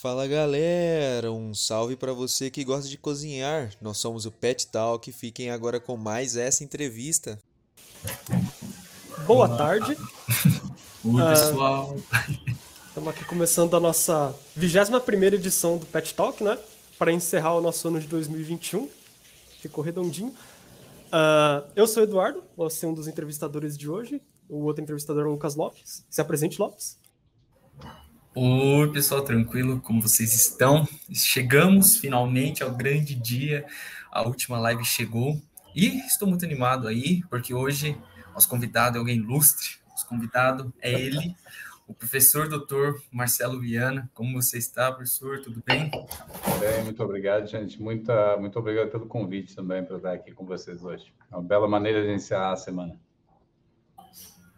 Fala galera, um salve para você que gosta de cozinhar. Nós somos o Pet Talk, fiquem agora com mais essa entrevista. Boa tarde. Oi, pessoal. Estamos aqui começando a nossa 21 edição do Pet Talk, né? Para encerrar o nosso ano de 2021. Ficou redondinho. Uh, eu sou o Eduardo, vou ser um dos entrevistadores de hoje. O outro entrevistador é o Lucas Lopes. Se apresente, Lopes. Oi, pessoal, tranquilo? Como vocês estão? Chegamos finalmente ao grande dia. A última live chegou e estou muito animado aí, porque hoje nosso convidado é alguém ilustre. Nosso convidado é ele, o professor doutor Marcelo Viana. Como você está, professor? Tudo bem? Bem, muito obrigado, gente. Muita, muito obrigado pelo convite também para estar aqui com vocês hoje. É uma bela maneira de iniciar a semana.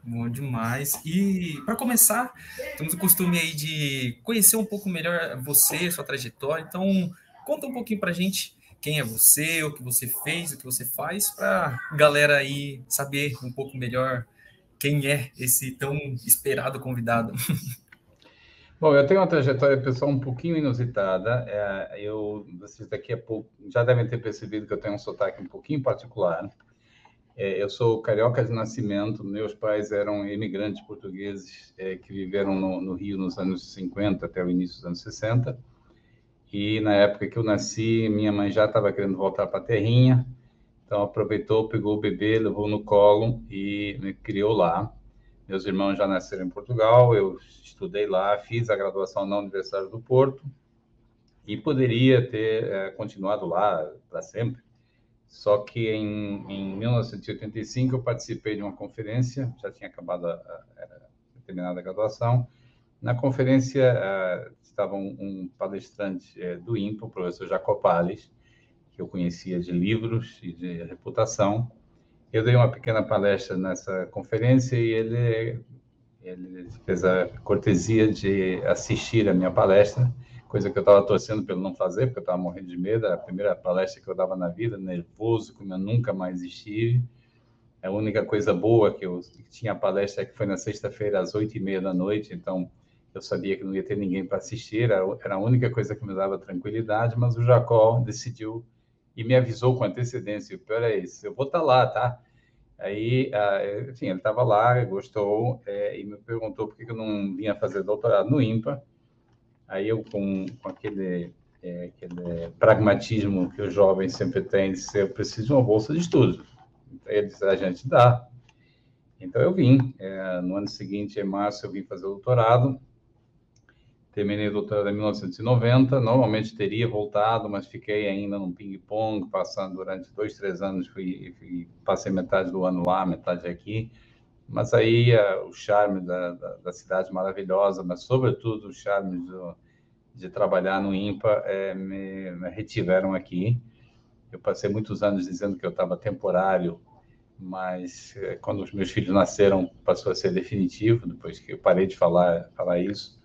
Bom demais. E para começar, temos o costume aí de conhecer um pouco melhor você, sua trajetória. Então, conta um pouquinho para a gente quem é você, o que você fez, o que você faz, para galera aí saber um pouco melhor quem é esse tão esperado convidado. Bom, eu tenho uma trajetória pessoal um pouquinho inusitada. É, eu, vocês daqui a pouco já devem ter percebido que eu tenho um sotaque um pouquinho particular. É, eu sou carioca de nascimento, meus pais eram imigrantes portugueses é, que viveram no, no, Rio nos anos 50 até o início dos anos 60. E na época que eu nasci, minha mãe já estava querendo voltar para a terrinha, então aproveitou, pegou o bebê, levou no colo e me criou lá. Meus irmãos já nasceram em Portugal, eu estudei lá, fiz a graduação na Universidade do Porto e poderia ter é, continuado lá para sempre só que em, em 1985 eu participei de uma conferência, já tinha acabado, a, terminada a graduação. Na conferência uh, estava um, um palestrante uh, do INPA, o professor Jacopales, que eu conhecia de livros e de reputação. Eu dei uma pequena palestra nessa conferência e ele, ele fez a cortesia de assistir a minha palestra coisa que eu estava torcendo pelo não fazer, porque eu estava morrendo de medo. Era a primeira palestra que eu dava na vida, nervoso, como eu nunca mais estive. A única coisa boa que eu tinha a palestra é que foi na sexta-feira, às oito e meia da noite, então eu sabia que não ia ter ninguém para assistir, era a única coisa que me dava tranquilidade, mas o Jacó decidiu e me avisou com antecedência. O pior é isso, eu vou estar tá lá, tá? Aí, enfim, ele estava lá, gostou é, e me perguntou por que eu não vinha fazer doutorado no IMPA. Aí eu, com, com aquele, é, aquele pragmatismo que os jovens sempre têm de ser, eu preciso de uma bolsa de estudos. Então, ele disse, a gente dá. Então, eu vim. É, no ano seguinte, em março, eu vim fazer o doutorado. Terminei doutorado em 1990. Normalmente teria voltado, mas fiquei ainda no ping-pong, passando durante dois, três anos. Fui, fui, passei metade do ano lá, metade aqui. Mas aí uh, o charme da, da, da, cidade maravilhosa, mas sobretudo o charme do, de trabalhar no IMPA é, me, me, retiveram aqui. Eu passei muitos anos dizendo que eu estava temporário, mas é, quando os meus filhos nasceram passou a ser definitivo, depois que eu parei de falar, falar isso.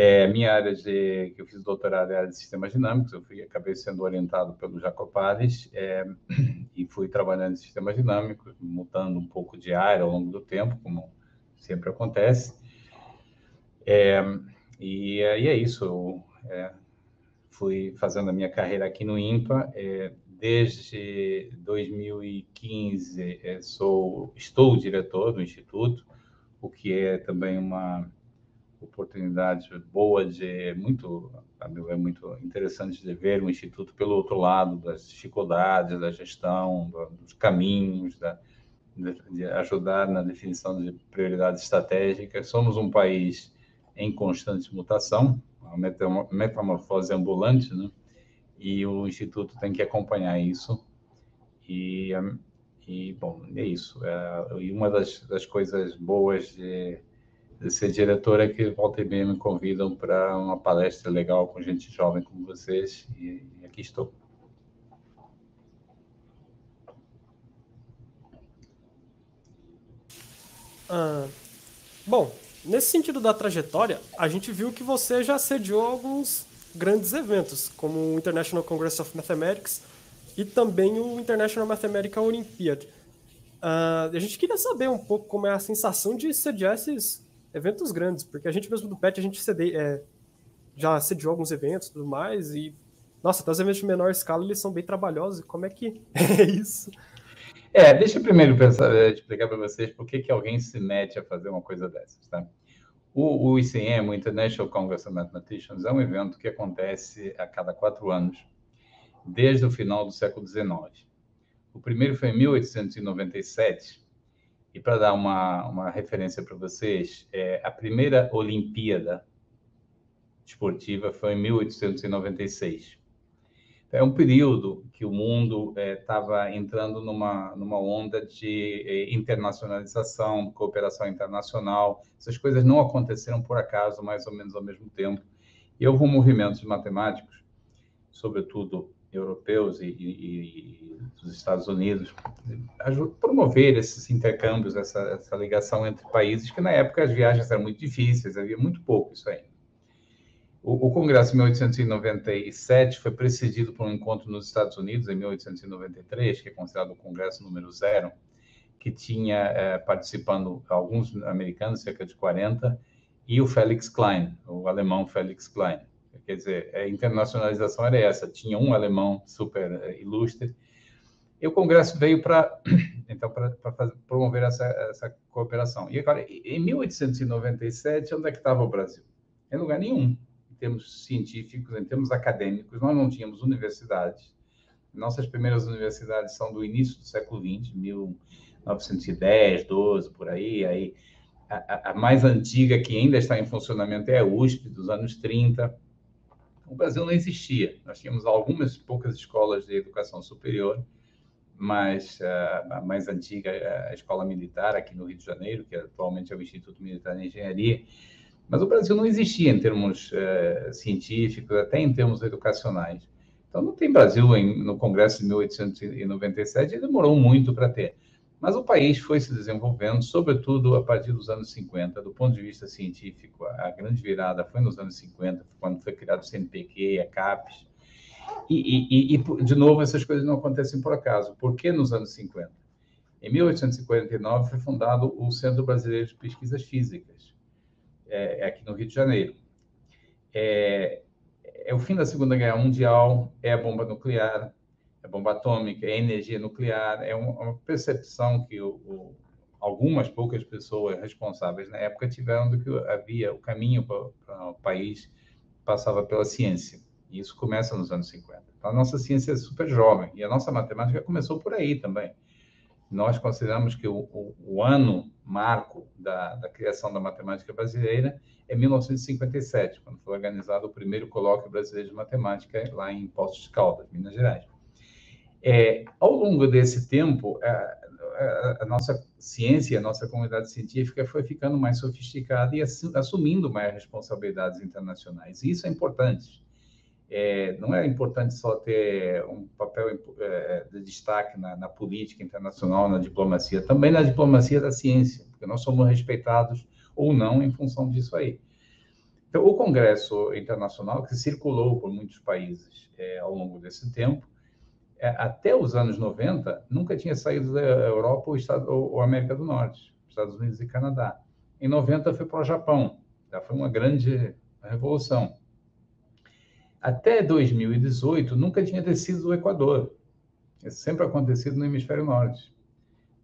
É, minha área de que eu fiz doutorado é a área de sistemas dinâmicos, eu fui, acabei sendo orientado pelo Jacopales é, e fui trabalhando em sistemas dinâmicos, mudando um pouco de área ao longo do tempo, como sempre acontece. É, e, e, é isso, eu é, fui fazendo a minha carreira aqui no IMPA, é, desde 2015 é, sou, estou diretor do Instituto, o que é também uma oportunidade boa de muito, a meu é muito interessante de ver o instituto pelo outro lado das dificuldades da gestão, dos caminhos, da, de ajudar na definição de prioridades estratégicas. Somos um país em constante mutação, uma metamorfose ambulante, né? E o instituto tem que acompanhar isso. E, e bom, é isso. É, e uma das, das coisas boas de ser diretora que volta e meia me convidam para uma palestra legal com gente jovem como vocês e, e aqui estou. Ah, bom, nesse sentido da trajetória, a gente viu que você já sediou alguns grandes eventos, como o International Congress of Mathematics e também o International Mathematical Olympiad. Uh, a gente queria saber um pouco como é a sensação de sediar esses eventos grandes, porque a gente mesmo do PET, a gente cede, é, já sediou alguns eventos e tudo mais, e nossa, até os eventos de menor escala eles são bem trabalhosos. Como é que é isso? É, deixa eu primeiro pensar, eh, explicar para vocês por que, que alguém se mete a fazer uma coisa dessas, tá? O, o ICM, o International Congress of Mathematicians, é um evento que acontece a cada quatro anos, desde o final do século XIX. O primeiro foi em 1897, e para dar uma, uma referência para vocês, é, a primeira Olimpíada esportiva foi em 1896. É um período que o mundo estava é, entrando numa, numa onda de é, internacionalização, cooperação internacional. Essas coisas não aconteceram por acaso, mais ou menos ao mesmo tempo. E houve um movimento de matemáticos, sobretudo europeus e, e, e dos Estados Unidos, promover esses intercâmbios, essa, essa ligação entre países, que na época as viagens eram muito difíceis, havia muito pouco isso aí. O, Congresso de 1897 foi precedido por um encontro nos Estados Unidos, em 1893, que é considerado o Congresso número zero, que tinha é, participando alguns americanos, cerca de 40, e o Felix Klein, o alemão Felix Klein. Quer dizer, a internacionalização era essa, tinha um alemão super é, ilustre, e o Congresso veio para então para promover essa, essa cooperação. E agora, em 1897, onde é que estava o Brasil? Em lugar nenhum termos científicos, em termos acadêmicos, nós não tínhamos universidades. Nossas primeiras universidades são do início do século XX, 1910, 12, por aí. aí a, a, mais antiga que ainda está em funcionamento é a USP, dos anos 30. O Brasil não existia. Nós tínhamos algumas poucas escolas de educação superior, mas uh, a mais antiga é a Escola Militar, aqui no Rio de Janeiro, que atualmente é o Instituto Militar de Engenharia. Mas o Brasil não existia em termos uh, científicos, até em termos educacionais. Então, não tem Brasil em, no Congresso de 1897, e demorou muito para ter. Mas o país foi se desenvolvendo, sobretudo a partir dos anos 50, do ponto de vista científico. A grande virada foi nos anos 50, quando foi criado o CNPq a CAPES. E, e, e, de novo, essas coisas não acontecem por acaso. Por que nos anos 50? Em 1849 foi fundado o Centro Brasileiro de Pesquisas Físicas, é, é, aqui no Rio de Janeiro. É, é o fim da Segunda Guerra Mundial, é a bomba nuclear, é bomba atômica, é energia nuclear, é uma percepção que o, o, algumas poucas pessoas responsáveis na época tiveram do que havia o caminho para o país passava pela ciência. E isso começa nos anos 50. Então, a nossa ciência é super jovem e a nossa matemática começou por aí também nós consideramos que o, o, o ano marco da, da, criação da matemática brasileira é 1957, quando foi organizado o primeiro colóquio brasileiro de matemática lá em Poços de Caldas, Minas Gerais. É, ao longo desse tempo, a, a, a, nossa ciência, a nossa comunidade científica foi ficando mais sofisticada e assumindo mais responsabilidades internacionais. E isso é importante é, não é importante só ter um papel é, de destaque na, na, política internacional, na diplomacia, também na diplomacia da ciência, porque nós somos respeitados ou não em função disso aí. Então, o Congresso Internacional, que circulou por muitos países é, ao longo desse tempo, até os anos 90, nunca tinha saído da Europa ou, Estado, ou, América do Norte, Estados Unidos e Canadá. Em 90 foi para o Japão, já foi uma grande revolução até 2018 nunca tinha descido do Equador. Isso sempre acontecido no hemisfério norte.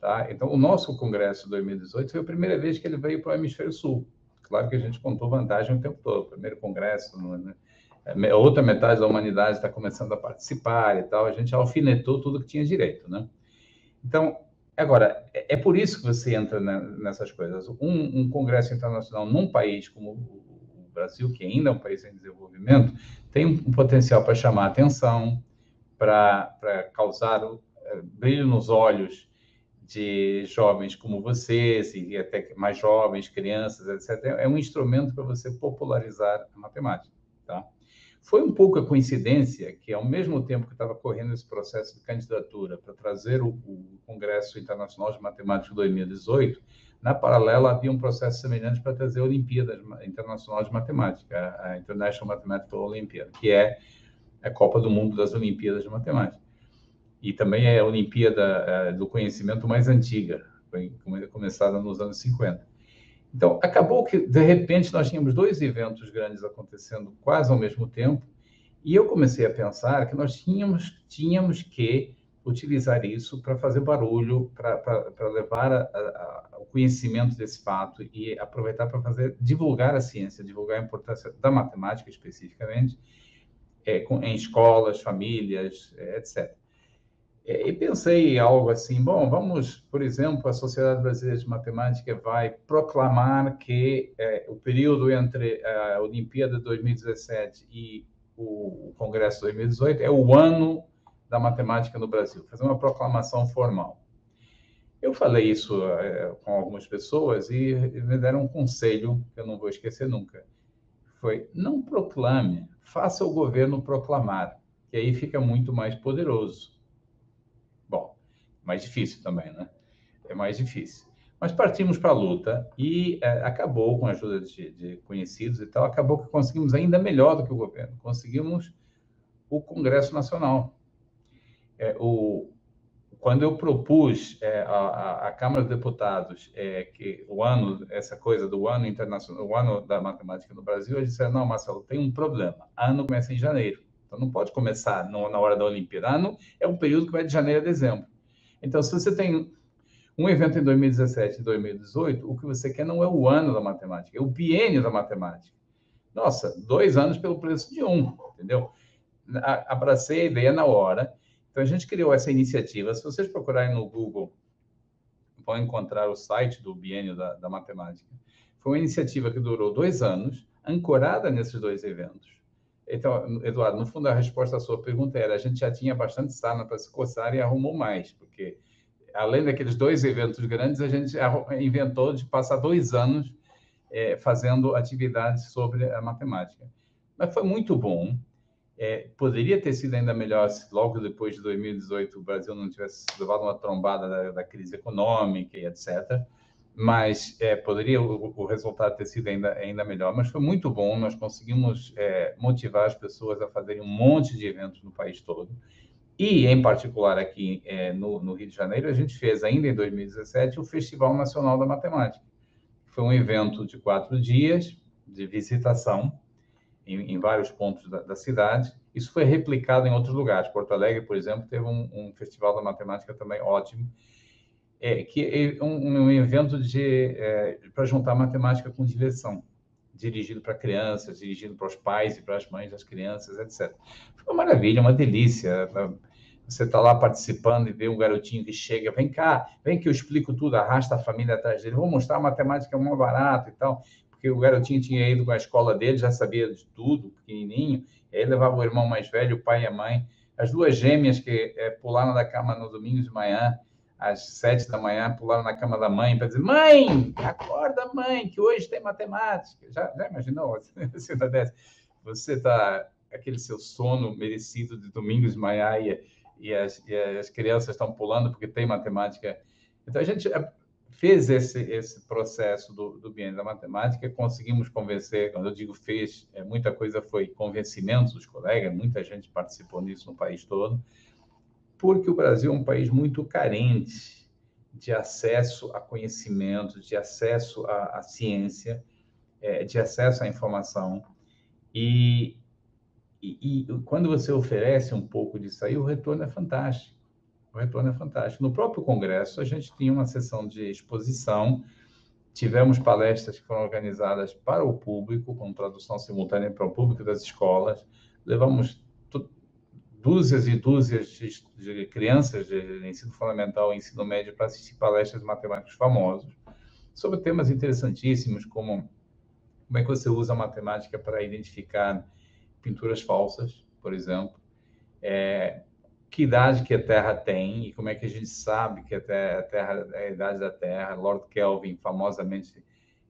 Tá? Então, o nosso congresso de 2018 foi a primeira vez que ele veio para o hemisfério sul. Claro que a gente contou vantagem o tempo todo. Primeiro congresso, né? A outra metade da humanidade está começando a participar e tal. A gente alfinetou tudo que tinha direito, né? Então, agora, é, é por isso que você entra nessas coisas. Um, um congresso internacional num país como Brasil, que ainda é um país em desenvolvimento, tem um potencial para chamar atenção, para causar é, brilho nos olhos de jovens como vocês, e até mais jovens, crianças, etc. É um instrumento para você popularizar a matemática. Tá? Foi um pouco a coincidência que, ao mesmo tempo que estava correndo esse processo de candidatura para trazer o, o Congresso Internacional de Matemática 2018, na paralela, havia um processo semelhante para trazer a Olimpíada Internacional de Matemática, a International Mathematical Olympiad, que é a Copa do Mundo das Olimpíadas de Matemática. E também é a Olimpíada é, do Conhecimento mais antiga, foi começada nos anos 50. Então, acabou que, de repente, nós tínhamos dois eventos grandes acontecendo quase ao mesmo tempo, e eu comecei a pensar que nós tínhamos, tínhamos que utilizar isso para fazer barulho, para levar a, a, o conhecimento desse fato e aproveitar para fazer divulgar a ciência, divulgar a importância da matemática especificamente, é, com, em escolas, famílias, é, etc. É, e pensei em algo assim, bom, vamos, por exemplo, a Sociedade Brasileira de Matemática vai proclamar que é, o período entre a Olimpíada de 2017 e o Congresso de 2018 é o ano da matemática no Brasil, fazer uma proclamação formal. Eu falei isso é, com algumas pessoas e me deram um conselho que eu não vou esquecer nunca. Foi, não proclame, faça o governo proclamar, que aí fica muito mais poderoso mais difícil também, né? É mais difícil. Mas partimos para a luta e é, acabou, com a ajuda de, de, conhecidos e tal, acabou que conseguimos ainda melhor do que o governo. Conseguimos o Congresso Nacional. É, o, quando eu propus é, a, Câmara dos Deputados é, que o ano, essa coisa do ano internacional, o ano da matemática no Brasil, eles disseram, não, Marcelo, tem um problema. Ano começa em janeiro. Então não pode começar no, na hora da Olimpíada. Ano é um período que vai de janeiro a dezembro. Então, se você tem um evento em 2017 e 2018, o que você quer não é o ano da matemática, é o biênio da matemática. Nossa, dois anos pelo preço de um, entendeu? Abracei a ideia na hora. Então, a gente criou essa iniciativa. Se vocês procurarem no Google, vão encontrar o site do biênio da, da matemática. Foi uma iniciativa que durou dois anos, ancorada nesses dois eventos. Então, Eduardo, no fundo, a resposta à sua pergunta era: a gente já tinha bastante sarna para se coçar e arrumou mais, porque além daqueles dois eventos grandes, a gente inventou de passar dois anos é, fazendo atividades sobre a matemática. Mas foi muito bom. É, poderia ter sido ainda melhor se logo depois de 2018 o Brasil não tivesse levado uma trombada da, da crise econômica e etc mas é, poderia o, o, resultado ter sido ainda, ainda melhor. Mas foi muito bom, nós conseguimos é, motivar as pessoas a fazerem um monte de eventos no país todo. E, em particular, aqui é, no, no, Rio de Janeiro, a gente fez, ainda em 2017, o Festival Nacional da Matemática. Foi um evento de quatro dias de visitação em, em vários pontos da, da, cidade. Isso foi replicado em outros lugares. Porto Alegre, por exemplo, teve um, um Festival da Matemática também ótimo é, que é um, um evento de é, para juntar matemática com diversão, dirigido para crianças, dirigido para os pais e para as mães das crianças, etc. Foi uma maravilha, uma delícia. Você está lá participando e vê um garotinho que chega, vem cá, vem que eu explico tudo, arrasta a família atrás dele, vou mostrar a matemática é mais barata e tal, porque o garotinho tinha ido com a escola dele, já sabia de tudo, pequenininho, e aí levava o irmão mais velho, o pai e a mãe, as duas gêmeas que é, pularam da cama no domingo de manhã, às sete da manhã, pularam na cama da mãe para dizer: Mãe, acorda, mãe, que hoje tem matemática. Já, já imaginou? Você está. Aquele seu sono merecido de domingos de manhã e, e, as, e as crianças estão pulando porque tem matemática. Então, a gente eh, fez esse, esse processo do, do bem da matemática, conseguimos convencer, quando eu digo fez, é, muita coisa foi convencimento dos colegas, muita gente participou nisso no país todo, porque o Brasil é um país muito carente de acesso a conhecimento, de acesso à, à ciência, é, de acesso à informação. E, e, e, quando você oferece um pouco disso aí, o retorno é fantástico. O retorno é fantástico. No próprio Congresso, a gente tinha uma sessão de exposição, tivemos palestras que foram organizadas para o público, com tradução simultânea para o público das escolas, levamos dúzias e dúzias de, de crianças de ensino fundamental e ensino médio para assistir palestras de matemáticos famosos sobre temas interessantíssimos como como é que você usa a matemática para identificar pinturas falsas, por exemplo, é, que idade que a Terra tem e como é que a gente sabe que a Terra, a, terra, a idade da Terra. Lord Kelvin famosamente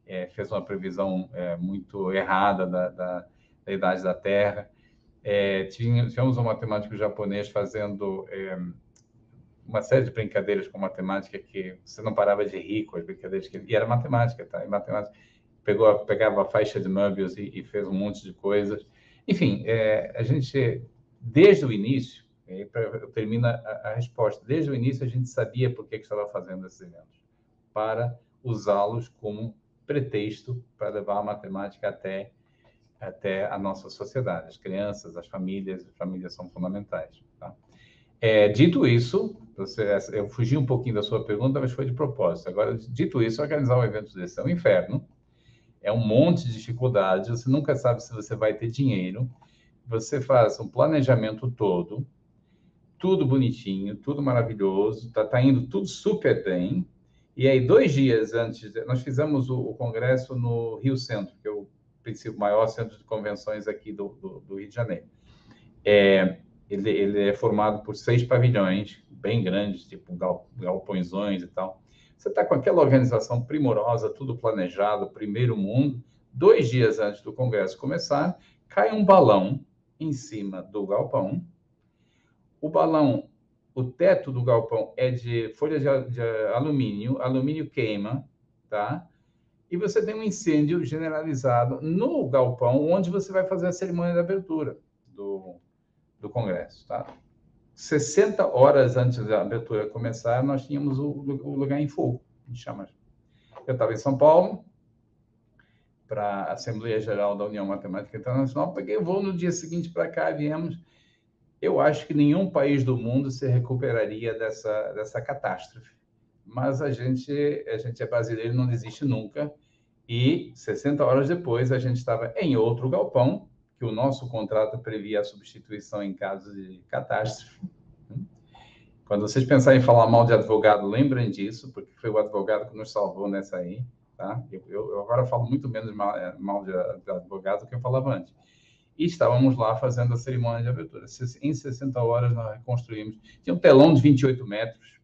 é, fez uma previsão é, muito errada da, da, da idade da Terra. É, tínhamos um matemático japonês fazendo é, uma série de brincadeiras com matemática que você não parava de rir com as brincadeiras que ele... E era matemática, tá? E matemática pegou, pegava a faixa de Möbius e, e fez um monte de coisas. Enfim, é, a gente, desde o início, eu termino a, a, resposta, desde o início a gente sabia por que, que estava fazendo esses eventos, para usá-los como pretexto para levar a matemática até até a nossa sociedade, as crianças, as famílias, as famílias são fundamentais. Tá? É, dito isso, você, eu fugi um pouquinho da sua pergunta, mas foi de propósito. Agora, dito isso, organizar um evento desse é um inferno, é um monte de dificuldades, você nunca sabe se você vai ter dinheiro, você faz um planejamento todo, tudo bonitinho, tudo maravilhoso, tá, tá indo tudo super bem, e aí, dois dias antes, nós fizemos o, o congresso no Rio Centro, que é o principal, maior centro de convenções aqui do, do, do Rio de Janeiro. É, ele, ele, é formado por seis pavilhões, bem grandes, tipo gal, galpõezões e tal. Você está com aquela organização primorosa, tudo planejado, primeiro mundo. Dois dias antes do congresso começar, cai um balão em cima do galpão. O balão o teto do galpão é de folha de, de, alumínio, alumínio queima, tá? E você tem um incêndio generalizado no galpão, onde você vai fazer a cerimônia de abertura do, do congresso, tá? 60 horas antes da abertura começar, nós tínhamos o, o lugar em fogo, a gente chama. Eu estava em São Paulo, para a Assembleia Geral da União Matemática Internacional, peguei o voo no dia seguinte para cá, viemos eu acho que nenhum país do mundo se recuperaria dessa, dessa catástrofe. Mas a gente, a gente é brasileiro, não desiste nunca. E 60 horas depois, a gente estava em outro galpão, que o nosso contrato previa a substituição em caso de catástrofe. Quando vocês pensarem em falar mal de advogado, lembrem disso, porque foi o advogado que nos salvou nessa aí. Tá? Eu, eu agora falo muito menos mal, mal de, de advogado do que eu falava antes e estávamos lá fazendo a cerimônia de abertura. Em 60 horas nós reconstruímos. Tinha um telão de 28 metros né,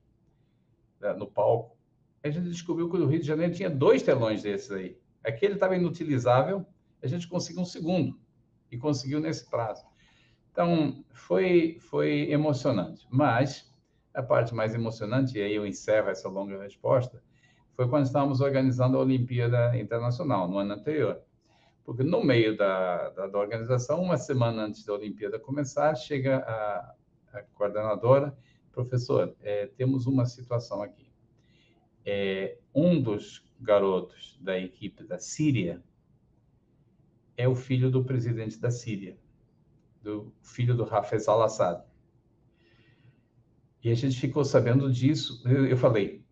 no palco. A gente descobriu que o Rio de Janeiro tinha dois telões desses aí. Aquele estava inutilizável, a gente conseguiu um segundo e conseguiu nesse prazo. Então, foi, foi emocionante. Mas a parte mais emocionante, e aí eu encerro essa longa resposta, foi quando estávamos organizando a Olimpíada Internacional, no ano anterior. Porque no meio da, da, da organização, uma semana antes da Olimpíada começar, chega a, a coordenadora, professor, é, temos uma situação aqui. É, um dos garotos da equipe da Síria é o filho do presidente da Síria, do filho do Hafez al-Assad. E a gente ficou sabendo disso. Eu, eu falei,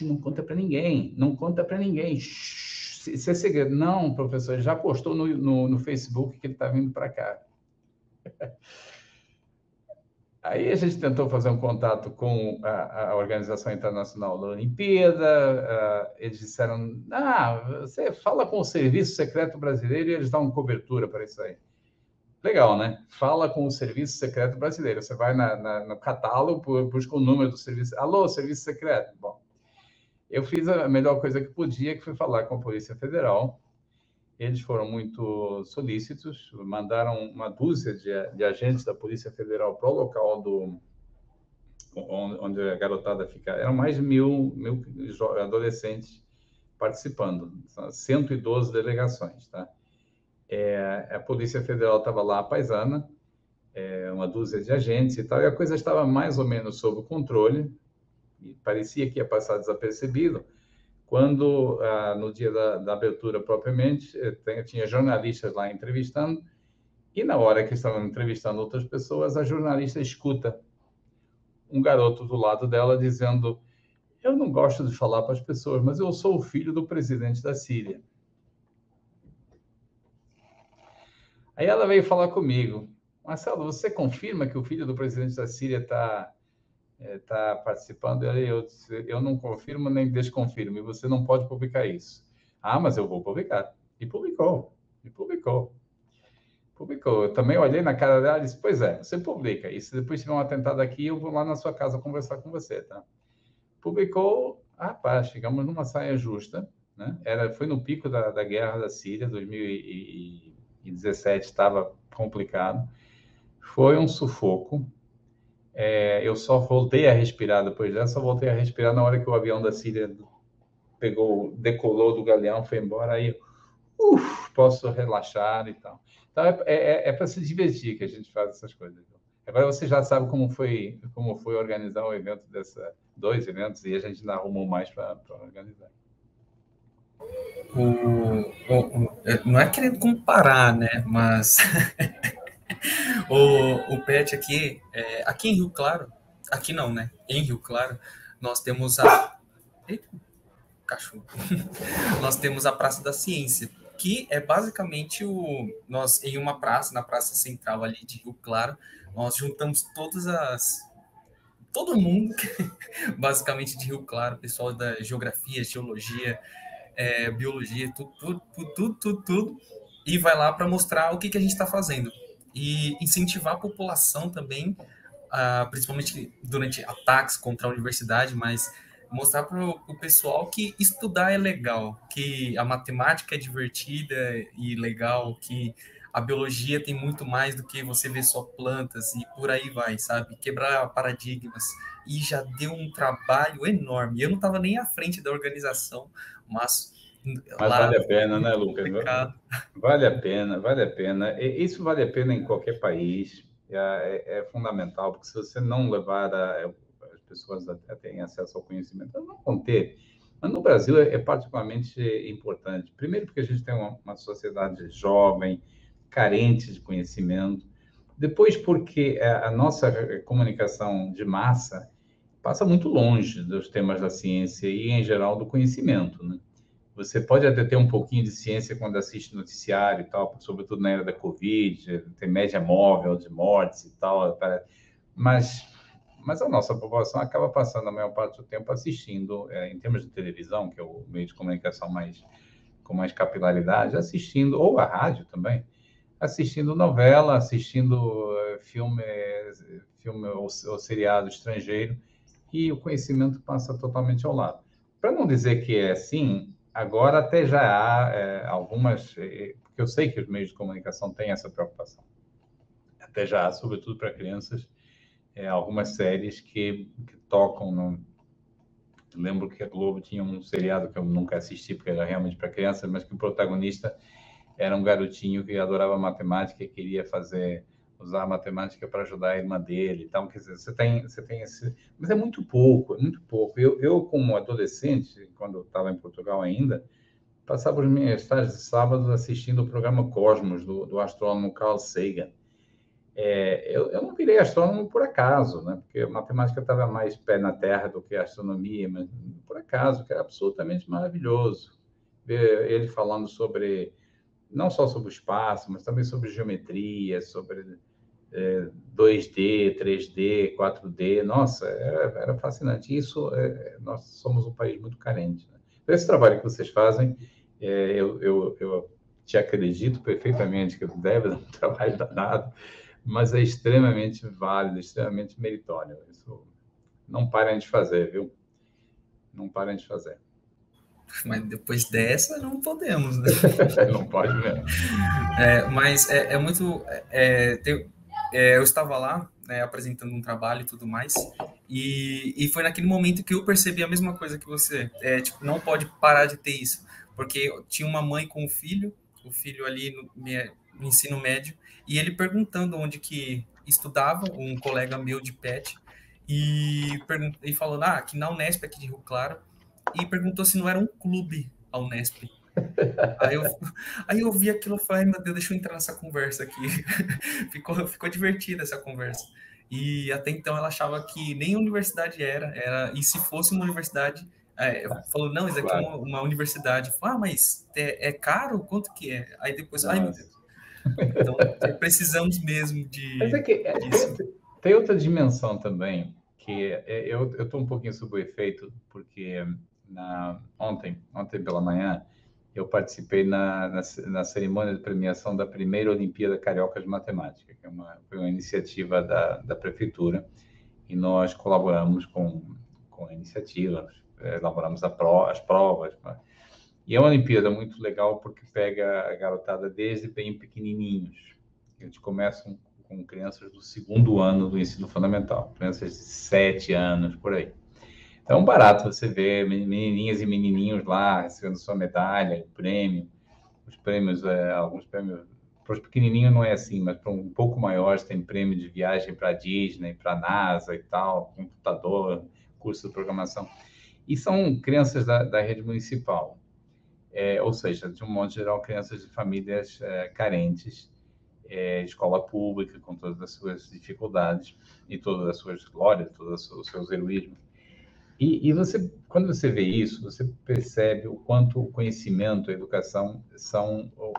não conta para ninguém, não conta para ninguém. Isso é segredo. Não, professor, já postou no, no, no Facebook que ele está vindo para cá. Aí a gente tentou fazer um contato com a, a Organização Internacional da Olimpíada. Uh, eles disseram: Ah, você fala com o Serviço Secreto Brasileiro e eles dão cobertura para isso aí. Legal, né? Fala com o Serviço Secreto Brasileiro. Você vai na, na, no catálogo, busca o número do serviço. Alô, Serviço Secreto. Bom, eu fiz a melhor coisa que podia, que foi falar com a Polícia Federal. Eles foram muito solícitos, mandaram uma dúzia de, de agentes da Polícia Federal para o local do onde a garotada fica. Eram mais de mil, mil adolescentes participando, 112 delegações, tá? É, a Polícia Federal estava lá, a paisana, é, uma dúzia de agentes e tal, e a coisa estava mais ou menos sob controle e parecia que ia passar desapercebido, quando, ah, no dia da, da, abertura propriamente, eh, tinha jornalistas lá entrevistando, e na hora que estavam entrevistando outras pessoas, a jornalista escuta um garoto do lado dela dizendo: Eu não gosto de falar para as pessoas, mas eu sou o filho do presidente da Síria. Aí ela veio falar comigo: Marcelo, você confirma que o filho do presidente da Síria está está é, participando, eu, eu não confirmo nem desconfirmo, e você não pode publicar isso. Ah, mas eu vou publicar. E publicou, e publicou. Publicou. Eu também olhei na cara dela e disse, pois é, você publica. E se depois tiver um atentado aqui, eu vou lá na sua casa conversar com você, tá? Publicou, rapaz, chegamos numa saia justa, né? Era, foi no pico da, da guerra da Síria, 2017, estava complicado. Foi um sufoco, é, eu só voltei a respirar depois dessa, só voltei a respirar na hora que o avião da Síria pegou, decolou do galeão, foi embora, aí uf, posso relaxar e tal. Então, é, é, é para se divertir que a gente faz essas coisas. Agora você já sabe como foi, como foi organizar um evento dessa, dois eventos, e a gente ainda arrumou mais para organizar. O, o, o, não é querendo comparar, né? Mas o, o PET aqui, é, aqui em Rio Claro, aqui não, né? Em Rio Claro, nós temos a. Eita, cachorro. nós temos a Praça da Ciência, que é basicamente o. Nós, em uma praça, na Praça Central ali de Rio Claro, nós juntamos todas as. Todo mundo, basicamente de Rio Claro, pessoal da geografia, geologia, é, biologia, tudo, tudo, tudo, tudo, tudo, e vai lá para mostrar o que, que a gente está fazendo. E incentivar a população também, uh, principalmente durante ataques contra a universidade, mas mostrar para o pessoal que estudar é legal, que a matemática é divertida e legal, que a biologia tem muito mais do que você ver só plantas e por aí vai, sabe? Quebrar paradigmas. E já deu um trabalho enorme. Eu não estava nem à frente da organização, mas. Mas lá, vale a pena, né, Lucas? Vale a pena, vale a pena. Isso vale a pena em qualquer país. É, é, é fundamental, porque se você não levar a, as pessoas a, a terem acesso ao conhecimento, elas não vão ter. Mas no Brasil é, é particularmente importante. Primeiro, porque a gente tem uma, uma sociedade jovem, carente de conhecimento. Depois, porque a nossa comunicação de massa passa muito longe dos temas da ciência e, em geral, do conhecimento. Né? Você pode até ter um pouquinho de ciência quando assiste noticiário e tal, sobretudo na era da Covid, tem média móvel de mortes e tal, mas, mas a nossa população acaba passando a maior parte do tempo assistindo, é, em termos de televisão, que é o meio de comunicação mais com mais capilaridade, assistindo, ou a rádio também, assistindo novela, assistindo eh, filme, filme ou, ou seriado estrangeiro, e o conhecimento passa totalmente ao lado. Para não dizer que é assim, agora até já há é, algumas, eh, porque eu sei que os meios de comunicação têm essa preocupação. Até já há, sobretudo para crianças, é, algumas séries que, que tocam no, lembro que a Globo tinha um seriado que eu nunca assisti porque era realmente para crianças, mas que o protagonista era um garotinho que adorava matemática e queria fazer usar a matemática para ajudar a irmã dele. Então, quer dizer, você tem, você tem esse, mas é muito pouco, é muito pouco. Eu, eu como adolescente, quando estava em Portugal ainda, passava os meus tardes de sábado assistindo o programa Cosmos do, do astrônomo Carl Sagan. É, eu, eu, não virei astrônomo por acaso, né? Porque matemática estava mais pé na terra do que astronomia, mas por acaso, que era absolutamente maravilhoso ele falando sobre não só sobre o espaço, mas também sobre geometria, sobre é, 2D, 3D, 4D. Nossa, era, era fascinante. Isso, é, nós somos um país muito carente. Né? Esse trabalho que vocês fazem, é, eu, eu, eu te acredito perfeitamente que deve dar um trabalho danado, mas é extremamente válido, extremamente meritório. Isso não parem de fazer, viu? Não parem de fazer. Mas depois dessa, não podemos, né? não pode mesmo. É, mas é, é muito. É, tem, é, eu estava lá né, apresentando um trabalho e tudo mais, e, e foi naquele momento que eu percebi a mesma coisa que você. É, tipo, não pode parar de ter isso. Porque tinha uma mãe com o filho, o filho ali no, no ensino médio, e ele perguntando onde que estudava, um colega meu de PET, e, e falando, ah, aqui na Unesp, aqui de Rio Claro, e perguntou se não era um clube a Unesp. aí, eu, aí eu vi aquilo e falei, meu Deus, deixa eu entrar nessa conversa aqui. ficou, ficou divertida essa conversa. E até então ela achava que nem universidade era, era e se fosse uma universidade, é, falou, não, isso aqui claro. é uma, uma universidade. Falei, ah, mas é, é, caro? Quanto que é? Aí depois, Nossa. ai meu Deus. Então, precisamos mesmo de. Mas é que é, tem outra dimensão também, que é, eu estou um pouquinho sob o efeito, porque na, ontem, ontem pela manhã, eu participei na, na, na, cerimônia de premiação da primeira Olimpíada Carioca de Matemática, que é uma, foi uma iniciativa da, da prefeitura, e nós colaboramos com, com a iniciativa, elaboramos pro, as provas. Né? E é uma Olimpíada muito legal porque pega a garotada desde bem pequenininhos. Eles começam com crianças do segundo ano do ensino fundamental, crianças de sete anos, por aí. Um barato você ver menininhas e menininhos lá recebendo sua medalha, prêmio. Os prêmios, é, alguns prêmios, para os pequenininhos não é assim, mas para um pouco maiores tem prêmio de viagem para a Disney, para a NASA e tal, computador, curso de programação. E são crianças da, da rede municipal. é, ou seja, de um modo geral, crianças de famílias é, carentes, é, escola pública, com todas as suas dificuldades e todas as suas glórias, todos os seus heroísmos. E, e, você, quando você vê isso, você percebe o quanto o conhecimento, a educação são o,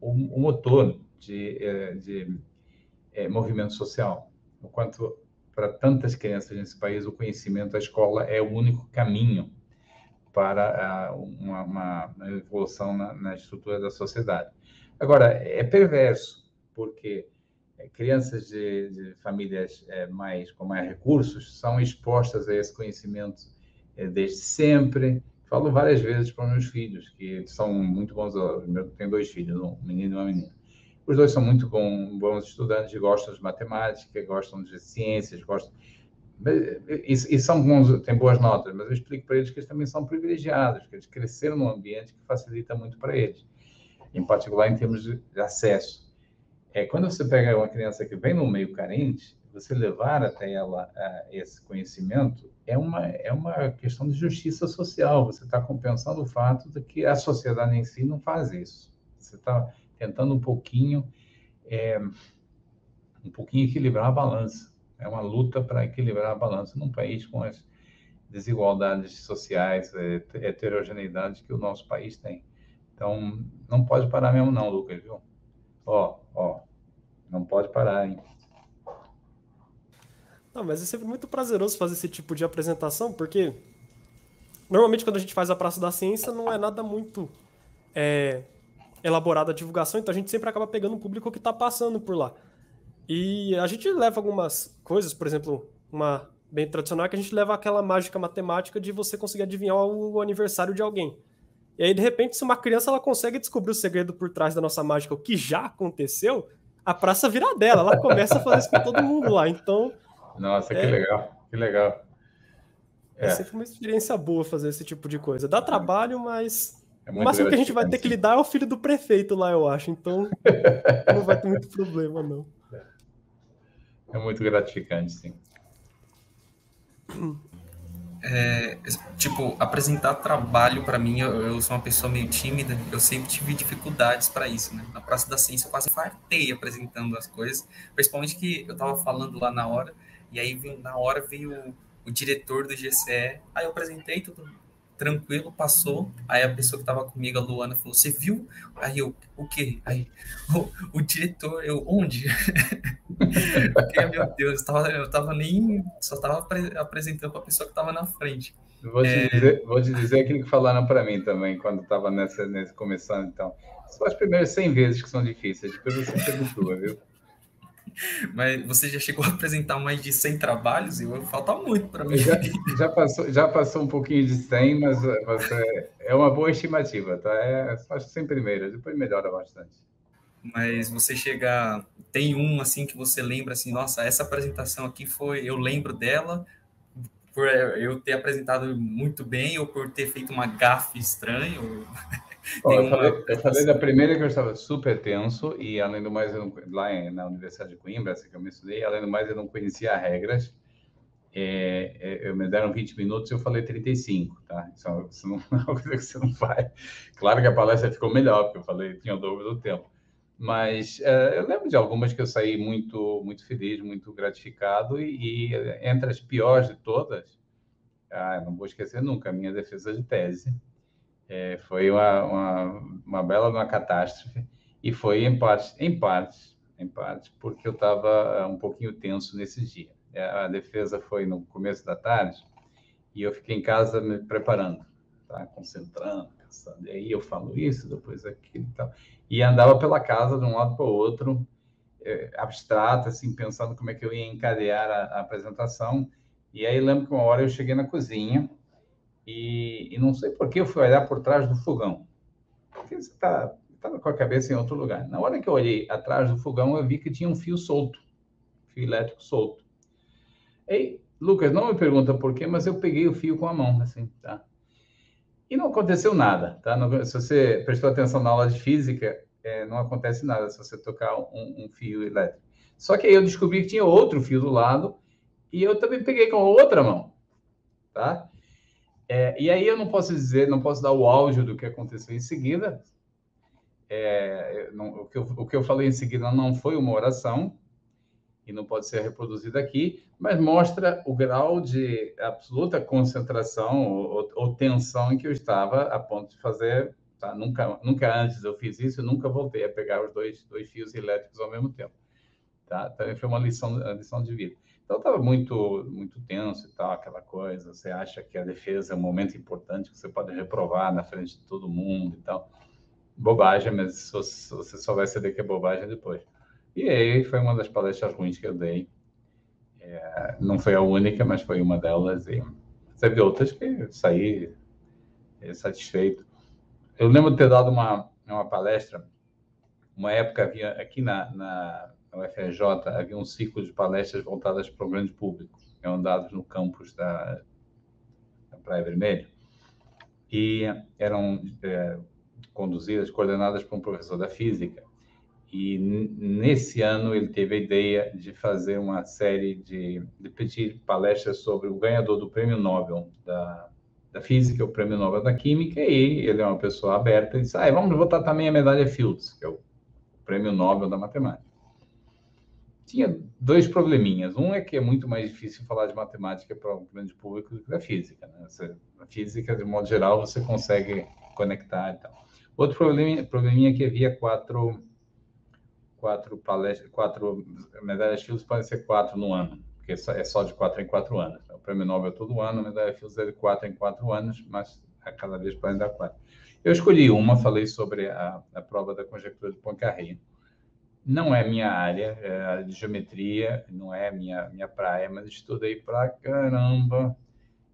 o, o motor de, é, de é, movimento social. O quanto para tantas crianças nesse país o conhecimento, a escola é o único caminho para uma, uma, evolução na, na, estrutura da sociedade. Agora, é perverso, porque crianças de, de famílias é, mais com mais recursos são expostas a esse conhecimento é, desde sempre. Falo várias vezes para meus filhos, que são muito bons. Eu tenho dois filhos, um menino e uma menina. Os dois são muito bons estudantes, gostam de matemática, gostam de ciências, gostam e, são bons, têm boas notas, mas eu explico para eles que eles também são privilegiados, que eles cresceram num ambiente que facilita muito para eles, em particular em termos de acesso. É, quando você pega uma criança que vem no meio carente, você levar até ela uh, esse conhecimento é uma, é uma questão de justiça social. Você está compensando o fato de que a sociedade em si não faz isso. Você está tentando um pouquinho, é, um pouquinho equilibrar a balança. É uma luta para equilibrar a balança num país com as desigualdades sociais, é, heterogeneidade que o nosso país tem. Então, não pode parar mesmo não, Lucas, viu? Ó, ó, não pode parar, hein? Não, mas é sempre muito prazeroso fazer esse tipo de apresentação, porque normalmente quando a gente faz a Praça da Ciência não é nada muito é, elaborada a divulgação, então a gente sempre acaba pegando o público que está passando por lá. E a gente leva algumas coisas, por exemplo, uma bem tradicional, que a gente leva aquela mágica matemática de você conseguir adivinhar o aniversário de alguém. E aí, de repente, se uma criança ela consegue descobrir o segredo por trás da nossa mágica, o que já aconteceu, a praça vira dela. Ela começa a fazer isso com todo mundo lá. Então. Nossa, é, que legal, que legal. É. é sempre uma experiência boa fazer esse tipo de coisa. Dá trabalho, mas é o máximo que a gente vai ter que lidar é o filho do prefeito lá, eu acho. Então, não vai ter muito problema, não. É muito gratificante, sim. É, tipo, apresentar trabalho para mim, eu, eu, sou uma pessoa meio tímida, eu sempre tive dificuldades para isso, né? Na Praça da Ciência eu quase fartei apresentando as coisas, principalmente que eu tava falando lá na hora, e aí na hora veio o, o diretor do GCE, aí eu apresentei tudo tranquilo, passou. Aí a pessoa que estava comigo, a Luana, falou: Você viu? Aí eu, o quê? Aí, o, o diretor, eu, onde? Porque, meu Deus, eu tava, eu tava nem. Só tava apresentando para a pessoa que estava na frente. Vou te, é... dizer, vou te dizer aquilo que falaram para mim também, quando estava nessa, nesse começando, então. São as primeiras 100 vezes que são difíceis, depois você perguntou, viu? Mas você já chegou a apresentar mais de 100 trabalhos? E falta muito para mim. Já, já, passou, já passou um pouquinho de 100, mas, mas é, é uma boa estimativa, tá? É, acho que 100 primeiras, depois melhora bastante. Mas você chega, tem um assim que você lembra assim, nossa, essa apresentação aqui foi, eu lembro dela por eu ter apresentado muito bem ou por ter feito uma gafe estranha. Ou... eu, falei, eu, falei, da primeira que eu estava super tenso e, além do mais, não, lá na Universidade de Coimbra, essa que eu me estudei, além do mais, eu não conhecia regras. É, é, eu me deram 20 minutos e eu falei 35, tá? Isso, é isso não é uma coisa que você não faz. Claro que a palestra ficou melhor, porque eu falei, tinha o dobro do tempo. Mas é, eu lembro de algumas que eu saí muito, muito feliz, muito gratificado, e, e entre as piores de todas, ah, não vou esquecer nunca, a minha defesa de tese, é, foi uma, uma, uma, bela uma catástrofe e foi em parte, em parte, em parte, porque eu estava é, um pouquinho tenso nesse dia. É, a defesa foi no começo da tarde e eu fiquei em casa me preparando, tá? concentrando, pensando. E aí eu falo isso, depois aquilo e tal. E andava pela casa de um lado para o outro, é, abstrato, assim, pensando como é que eu ia encadear a, a apresentação. E aí lembro que uma hora eu cheguei na cozinha e, e não sei por que eu fui olhar por trás do fogão. Porque você está estava com a cabeça em outro lugar. Na hora que eu olhei atrás do fogão, eu vi que tinha um fio solto, fio elétrico solto. Ei, Lucas, não me pergunta por quê, mas eu peguei o fio com a mão, assim, tá? E não aconteceu nada, tá? Não, se você prestou atenção na aula de física, é, não acontece nada se você tocar um, um, fio elétrico. Só que aí eu descobri que tinha outro fio do lado e eu também peguei com a outra mão, tá? É, e aí eu não posso dizer, não posso dar o áudio do que aconteceu em seguida. É, não, o, que eu, o que eu falei em seguida não foi uma oração, e não pode ser reproduzido aqui, mas mostra o grau de absoluta concentração ou, ou tensão em que eu estava a ponto de fazer. Tá? Nunca, nunca antes eu fiz isso, nunca voltei a pegar os dois, dois fios elétricos ao mesmo tempo. Tá? Também foi uma lição, uma lição de vida. Então estava muito, muito tenso e tal, aquela coisa. Você acha que a defesa é um momento importante que você pode reprovar na frente de todo mundo e tal. Bobagem, mas você só vai saber que é bobagem depois. E aí foi uma das palestras ruins que eu dei. É, não foi a única, mas foi uma delas. E teve outras que saí é, satisfeito. Eu lembro de ter dado uma, uma palestra, uma época havia aqui na, na, na UFRJ, havia um ciclo de palestras voltadas para o grande público, eram dados no campus da, da Praia Vermelha, e eram é, conduzidas, coordenadas por um professor da física, e nesse ano ele teve a ideia de fazer uma série de, de pedir palestras sobre o ganhador do Prêmio Nobel da, da Física, o Prêmio Nobel da Química, e ele é uma pessoa aberta e disse, ah, vamos botar também a medalha Fields, que é o Prêmio Nobel da Matemática. Tinha dois probleminhas. Um é que é muito mais difícil falar de matemática para o grande público do que da física. Né? Você, a física, de modo geral, você consegue conectar e tal. Outro probleminha, probleminha é que havia quatro quatro palestras, quatro medalhas Fields podem ser quatro no ano, porque é só de quatro em quatro anos. O prêmio Nobel é todo ano, a medalha Fields é de quatro em quatro anos, mas a cada vez podem dar quatro. Eu escolhi uma, falei sobre a, a prova da conjectura de Poincaré. Não é minha área, é de geometria, não é minha minha praia, mas estudei pra caramba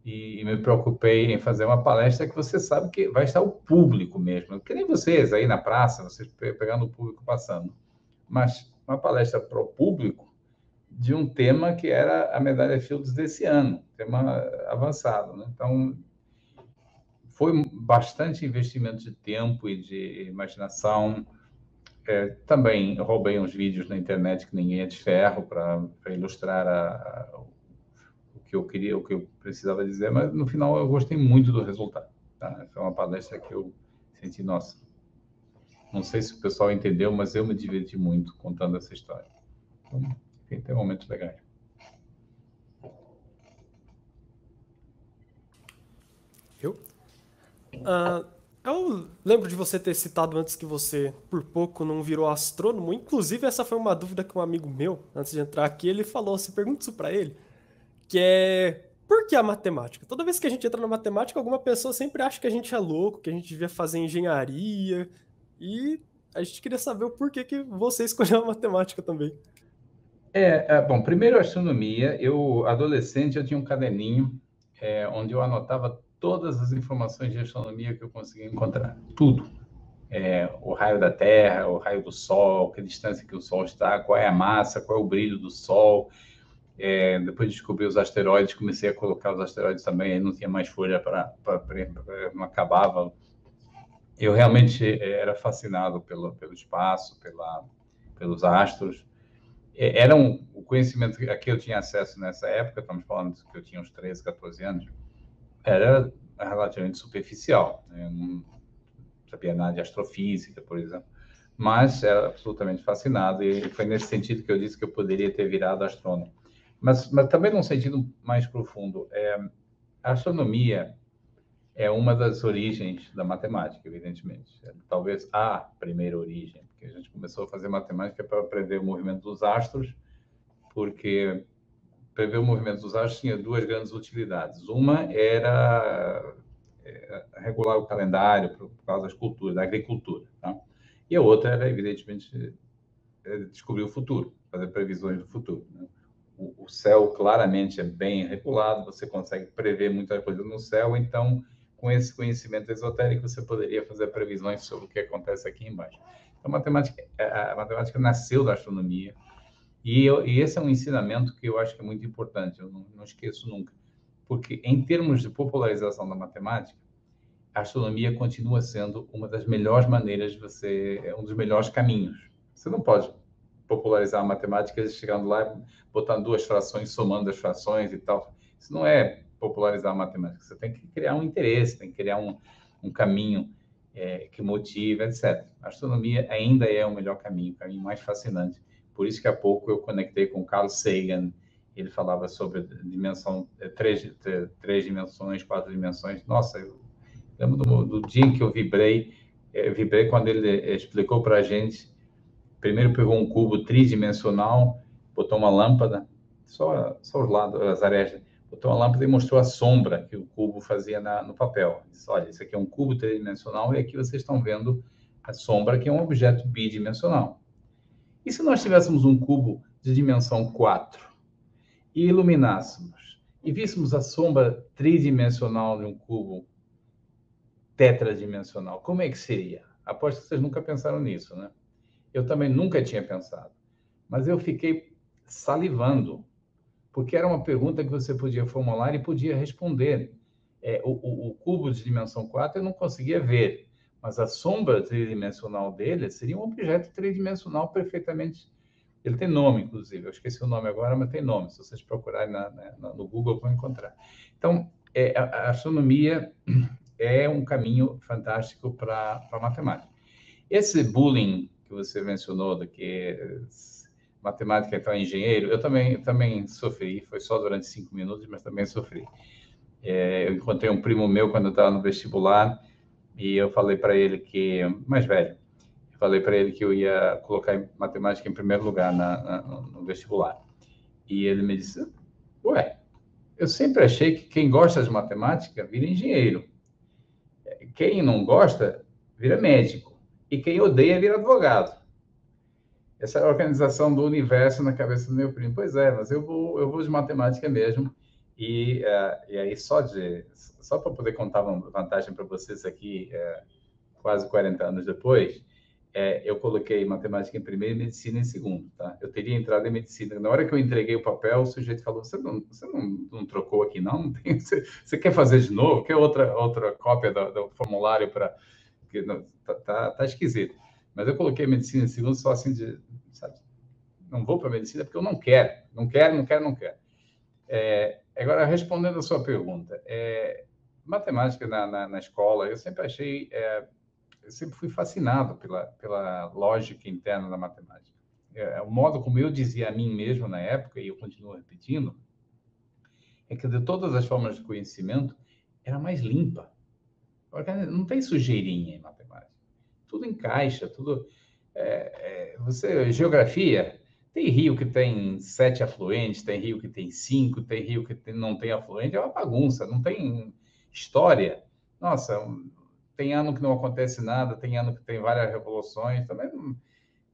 e, me preocupei em fazer uma palestra que você sabe que vai estar o público mesmo, que nem vocês aí na praça, vocês pegando o público passando mas uma palestra para o público de um tema que era a medalha Fields desse ano, tema avançado. Né? Então, foi bastante investimento de tempo e de imaginação. É, também roubei uns vídeos na internet que ninguém é de ferro para ilustrar a, a, o que eu queria, o que eu precisava dizer, mas no final eu gostei muito do resultado. Tá? Foi uma palestra que eu senti, nossa, não sei se o pessoal entendeu, mas eu me diverti muito contando essa história. Então, enfim, tem momentos legais. Eu? Uh, eu lembro de você ter citado antes que você, por pouco, não virou astrônomo. Inclusive, essa foi uma dúvida que um amigo meu, antes de entrar aqui, ele falou, você pergunta isso para ele, que é por que a matemática? Toda vez que a gente entra na matemática, alguma pessoa sempre acha que a gente é louco, que a gente devia fazer engenharia, e a gente queria saber o porquê que você escolheu a matemática também. É, é bom, primeiro astronomia. Eu, adolescente, eu tinha um caderninho é, onde eu anotava todas as informações de astronomia que eu conseguia encontrar. Tudo. É, o raio da Terra, o raio do Sol, que distância que o Sol está, qual é a massa, qual é o brilho do Sol. É, depois de descobrir os asteroides, comecei a colocar os asteroides também, aí não tinha mais folha para... não acabava eu realmente eh, era fascinado pelo, pelo espaço, pela, pelos astros. Era um, o conhecimento a que eu tinha acesso nessa época, estamos falando que eu tinha uns 13, 14 anos, era relativamente superficial. Né? Eu não sabia nada de astrofísica, por exemplo, mas era absolutamente fascinado e foi nesse sentido que eu disse que eu poderia ter virado astrônomo. Mas, mas também num sentido mais profundo, é, a astronomia é uma das origens da matemática, evidentemente. É, talvez a primeira origem, porque a gente começou a fazer matemática para prever o movimento dos astros, porque prever o movimento dos astros tinha duas grandes utilidades. Uma era é, regular o calendário por causa das culturas, da agricultura, tá? e a outra era, evidentemente, é, descobrir o futuro, fazer previsões do futuro. Né? O, céu claramente é bem regulado, você consegue prever muita coisa no céu, então com esse conhecimento esotérico, você poderia fazer previsões sobre o que acontece aqui embaixo. Então, a matemática, a matemática nasceu da astronomia, e, eu, e, esse é um ensinamento que eu acho que é muito importante, eu não, não esqueço nunca. Porque, em termos de popularização da matemática, a astronomia continua sendo uma das melhores maneiras de você, é um dos melhores caminhos. Você não pode popularizar a matemática chegando lá, botando duas frações, somando as frações e tal. Isso não é popularizar a matemática. Você tem que criar um interesse, tem que criar um, um caminho é, que motive, etc. A astronomia ainda é o melhor caminho, o caminho mais fascinante. Por isso que há pouco eu conectei com Carl Sagan, ele falava sobre dimensão, é, três, três dimensões, quatro dimensões. Nossa, eu lembro do, do dia em que eu vibrei, eu é, vibrei quando ele explicou para a gente. Primeiro pegou um cubo tridimensional, botou uma lâmpada, só, só os lados, as arestas, botou uma lâmpada e mostrou a sombra que o cubo fazia na, no papel. Disse, olha, isso aqui é um cubo tridimensional e aqui vocês estão vendo a sombra, que é um objeto bidimensional. E se nós tivéssemos um cubo de dimensão 4 e iluminássemos e víssemos a sombra tridimensional de um cubo tetradimensional, como é que seria? Aposto que vocês nunca pensaram nisso, né? Eu também nunca tinha pensado. Mas eu fiquei salivando, porque era uma pergunta que você podia formular e podia responder. É, o, o, o, cubo de dimensão 4 eu não conseguia ver, mas a sombra tridimensional dele seria um objeto tridimensional perfeitamente ele tem nome, inclusive. Eu esqueci o nome agora, mas tem nome. Se vocês procurarem na, na, no Google, vão encontrar. Então, é, a, astronomia é um caminho fantástico para a matemática. Esse bullying que você mencionou, de que matemática é para engenheiro, eu também, também sofri. Foi só durante cinco minutos, mas também sofri. É, eu encontrei um primo meu quando eu estava no vestibular e eu falei para ele que, mais velho, falei para ele que eu ia colocar matemática em primeiro lugar na, na, no vestibular. E ele me disse: Ué, eu sempre achei que quem gosta de matemática vira engenheiro. Quem não gosta vira médico. E quem odeia vira advogado. Essa é a organização do universo na cabeça do meu primo. Pois é, mas eu vou, eu vou de matemática mesmo. E, uh, e aí, só, de, só para poder contar uma vantagem para vocês aqui, uh, quase 40 anos depois, é, eu coloquei matemática em primeiro e medicina em segundo, tá? Eu teria entrado em medicina. Na hora que eu entreguei o papel, o sujeito falou: Você não, você não, não trocou aqui, não? não tem, você, você, quer fazer de novo? Quer outra, outra cópia do, do formulário para. Tá, tá, tá esquisito. Mas eu coloquei medicina em segundo só assim de. Sabe? Não vou para medicina porque eu não quero. Não quero, não quero, não quero. É, agora, respondendo a sua pergunta, é, matemática na, na, na, escola, eu sempre achei. É, eu sempre fui fascinado pela, pela lógica interna da matemática. É, o modo como eu dizia a mim mesmo na época, e eu continuo repetindo, é que de todas as formas de conhecimento, era mais limpa. Não tem sujeirinha em matemática. Tudo encaixa, tudo. É, é, você, geografia, tem rio que tem sete afluentes, tem rio que tem cinco, tem rio que tem, não tem afluente, é uma bagunça, não tem história. Nossa, tem ano que não acontece nada, tem ano que tem várias revoluções, também não,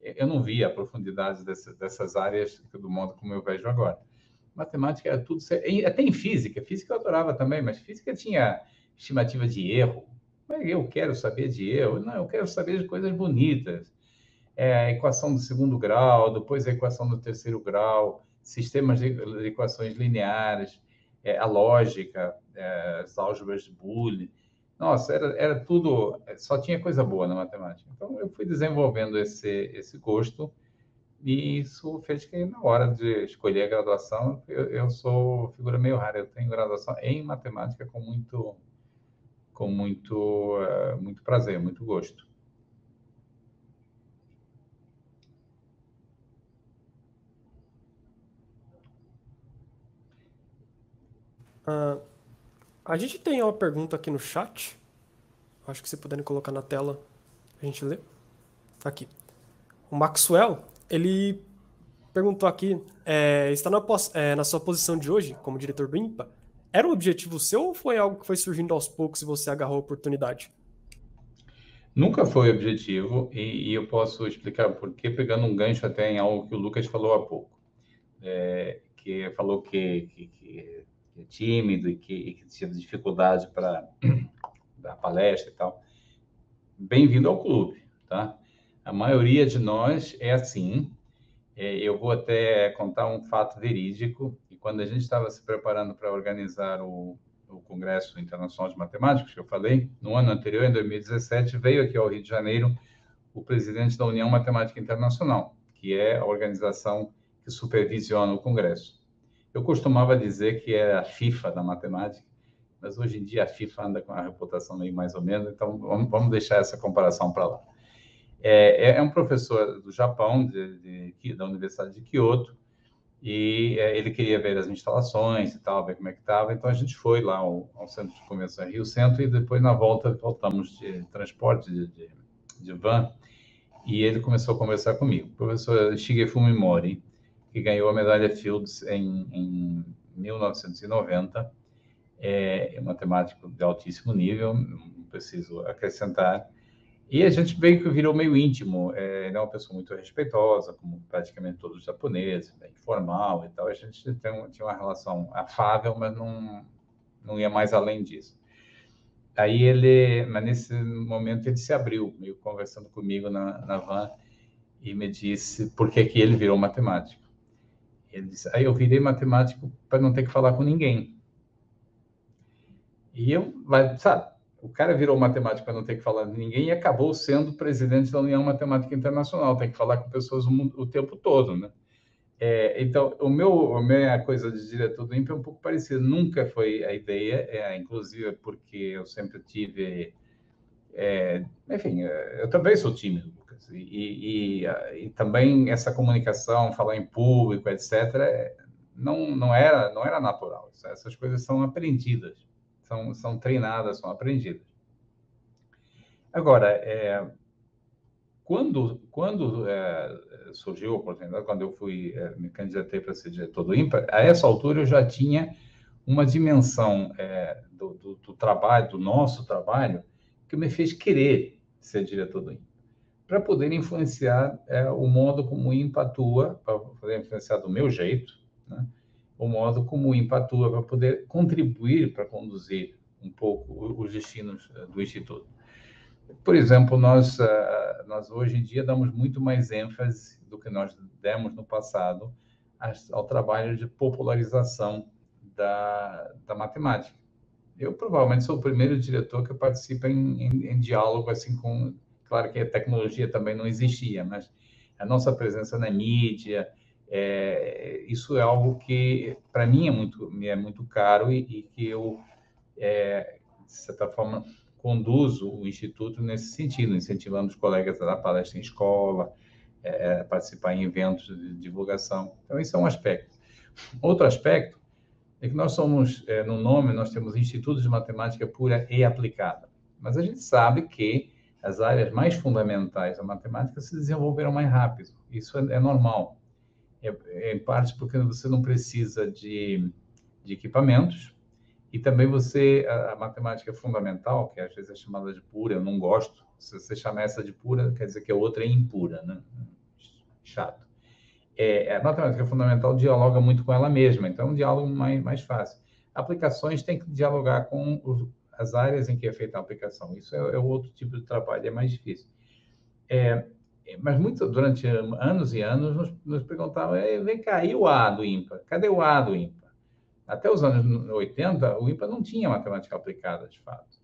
eu não vi a profundidade dessas áreas do mundo como eu vejo agora. Matemática era tudo, até em física, física eu adorava também, mas física tinha estimativa de erro. Eu quero saber de erro, não, eu quero saber de coisas bonitas. É, a equação do segundo grau, depois a equação do terceiro grau, sistemas de, equações lineares, é, a lógica, é, as álgebras de Boole, nossa, era, era tudo, só tinha coisa boa na matemática. Então, eu fui desenvolvendo esse, esse gosto e isso fez que, na hora de escolher a graduação, eu, eu sou figura meio rara. Eu tenho graduação em matemática com muito, com muito, uh, muito prazer, muito gosto. Uh, a gente tem uma pergunta aqui no chat. Acho que se puderem colocar na tela, a gente lê. Aqui. O Maxwell, ele perguntou aqui, é, está na, é, na, sua posição de hoje, como diretor do IMPA, era um objetivo seu ou foi algo que foi surgindo aos poucos e você agarrou a oportunidade? Nunca foi objetivo e, e eu posso explicar por quê, pegando um gancho até em algo que o Lucas falou há pouco. É, que falou que, que, que é tímido e que, e que tinha dificuldade para dar palestra e tal. Bem-vindo ao clube, tá? A maioria de nós é assim. É, eu vou até contar um fato verídico. E quando a gente estava se preparando para organizar o, o Congresso Internacional de Matemáticos, que eu falei, no ano anterior, em 2017, veio aqui ao Rio de Janeiro o presidente da União Matemática Internacional, que é a organização que supervisiona o Congresso. Eu costumava dizer que é a FIFA da matemática, mas hoje em dia a FIFA anda com a reputação meio mais ou menos, então vamos, deixar essa comparação para lá. É, é, um professor do Japão, de, de, da Universidade de Kyoto, e é, ele queria ver as instalações e tal, ver como é que estava, então a gente foi lá ao, ao Centro de Convenção Rio Centro, e depois na volta voltamos de transporte de, de, de van, e ele começou a conversar comigo. Professor Shigefumi Mori, que ganhou a medalha Fields em, em 1990, é, é matemático de altíssimo nível, não preciso acrescentar. E a gente veio que virou meio íntimo. É, ele é uma pessoa muito respeitosa, como praticamente todos os japoneses, bem formal e tal. A gente tem, tinha uma relação afável, mas não, não ia mais além disso. Aí ele, mas nesse momento ele se abriu, meio conversando comigo na, na van, e me disse por que, que ele virou matemático. Ele disse, aí eu virei matemático para não ter que falar com ninguém. E eu, sabe, o cara virou matemático para não ter que falar com ninguém e acabou sendo presidente da União Matemática Internacional, tem que falar com pessoas o, mundo, o tempo todo, né? É, então, o meu, a minha coisa de diretor do INPE é um pouco parecida. Nunca foi a ideia, é, inclusive porque eu sempre tive. É, enfim, é, eu também sou tímido, E, e, e, também essa comunicação, falar em público, etc., não, não, era, não era natural. Essas coisas são aprendidas, são, são treinadas, são aprendidas. Agora, é, quando, quando é, surgiu a oportunidade, quando eu fui, é, me candidatei para ser diretor do IMPA, a essa altura eu já tinha uma dimensão é, do, do, do, trabalho, do nosso trabalho, que me fez querer ser diretor do IMPA, para poder influenciar é, o modo como o IMPA atua, para poder influenciar do meu jeito, né, o modo como o IMPA atua, para poder contribuir para conduzir um pouco os destinos é, do Instituto. Por exemplo, nós, ah, nós hoje em dia damos muito mais ênfase do que nós demos no passado ao trabalho de popularização da, da matemática. Eu provavelmente sou o primeiro diretor que participa em, em, em diálogo assim com, claro que a tecnologia também não existia, mas a nossa presença na mídia, é, isso é algo que para mim é muito é muito caro e, e que eu é, de certa forma conduzo o instituto nesse sentido, incentivando os colegas a dar palestra em escola, é, participar em eventos de divulgação. Então, isso é um aspecto. Outro aspecto é que nós somos, é, no nome, nós temos Instituto de Matemática Pura e Aplicada. Mas a gente sabe que as áreas mais fundamentais da matemática se desenvolveram mais rápido. Isso é, é normal. É, é, em parte porque você não precisa de, de equipamentos, e também você, a, a, matemática fundamental, que às vezes é chamada de pura, eu não gosto. Se você chama essa de pura, quer dizer que a outra é impura, né? Chato. É, a matemática fundamental dialoga muito com ela mesma, então é um diálogo mais, mais fácil. Aplicações têm que dialogar com os, as áreas em que é feita a aplicação. Isso é, é outro tipo de trabalho, é mais difícil. É, mas muito, durante anos e anos nos, nos perguntavam, vem cá, e o A do ímpar? Cadê o A do ímpar? Até os anos 80, o IPA não tinha matemática aplicada, de fato.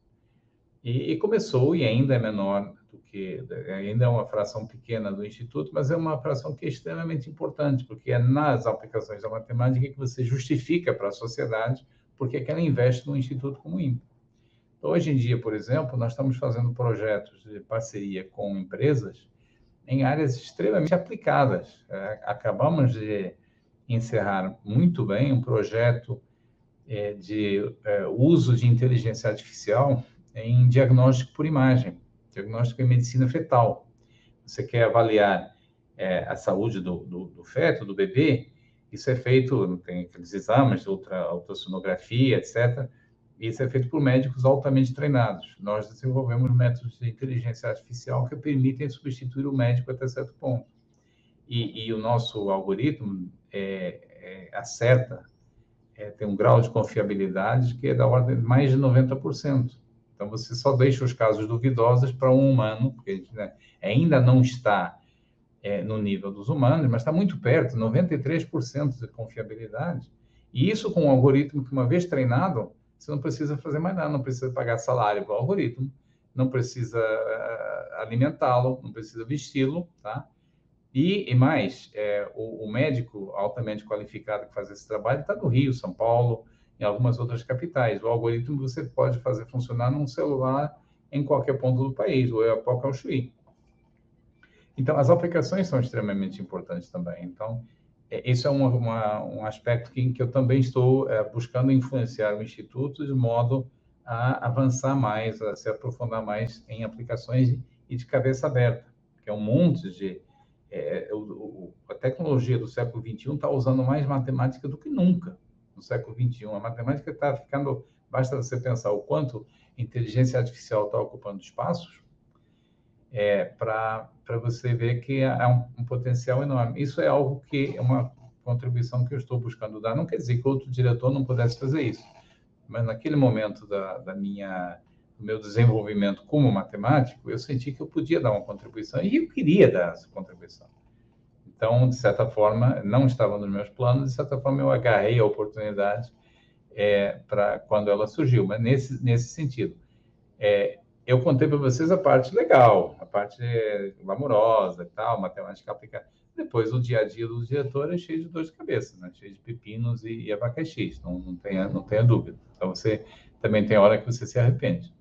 E, e, começou, e ainda é menor do que, ainda é uma fração pequena do Instituto, mas é uma fração que é extremamente importante, porque é nas aplicações da matemática que você justifica para a sociedade porque é que ela investe num instituto como o INPA. Hoje em dia, por exemplo, nós estamos fazendo projetos de parceria com empresas em áreas extremamente aplicadas. É, acabamos de encerrar muito bem um projeto é, de é, uso de inteligência artificial em diagnóstico por imagem, diagnóstico em medicina fetal. Você quer avaliar a saúde do, do, do, feto, do bebê, isso é feito, tem aqueles exames de ultra, ultrassonografia, etc., isso é feito por médicos altamente treinados. Nós desenvolvemos métodos de inteligência artificial que permitem substituir o médico até certo ponto. E, e o nosso algoritmo é, é, acerta, é, tem um grau de confiabilidade que é da ordem de mais de 90%. Então, você só deixa os casos duvidosos para um humano, porque né, ainda não está é, no nível dos humanos, mas está muito perto, 93% de confiabilidade. E isso com um algoritmo que, uma vez treinado, você não precisa fazer mais nada, não precisa pagar salário para o algoritmo, não precisa uh, alimentá-lo, não precisa vesti-lo, tá? E, e mais, é, o, o, médico altamente qualificado que faz esse trabalho está no Rio, São Paulo, em algumas outras capitais. O algoritmo você pode fazer funcionar num celular em qualquer ponto do país, o Epoch ao Chuí. Então, as aplicações são extremamente importantes também. Então, é, isso é uma, uma, um aspecto que, que eu também estou é, buscando influenciar o Instituto de modo a avançar mais, a se aprofundar mais em aplicações e de cabeça aberta, que é um monte de é, o, o, a tecnologia do século XXI está usando mais matemática do que nunca no século XXI. A matemática está ficando, basta você pensar o quanto inteligência artificial está ocupando espaços, é, para você ver que há um, um, potencial enorme. Isso é algo que é uma contribuição que eu estou buscando dar. Não quer dizer que outro diretor não pudesse fazer isso, mas naquele momento da, da minha do meu desenvolvimento como matemático, eu senti que eu podia dar uma contribuição e eu queria dar essa contribuição. Então, de certa forma, não estava nos meus planos, de certa forma, eu agarrei a oportunidade é, para quando ela surgiu, mas nesse, nesse sentido. É, eu contei para vocês a parte legal, a parte glamourosa e tal, matemática aplicada. Depois, o dia a dia do diretor é cheio de dor de cabeça, né? cheio de pepinos e, e abacaxis, não, não, tenha, não tenha dúvida. Então, você também tem hora que você se arrepende.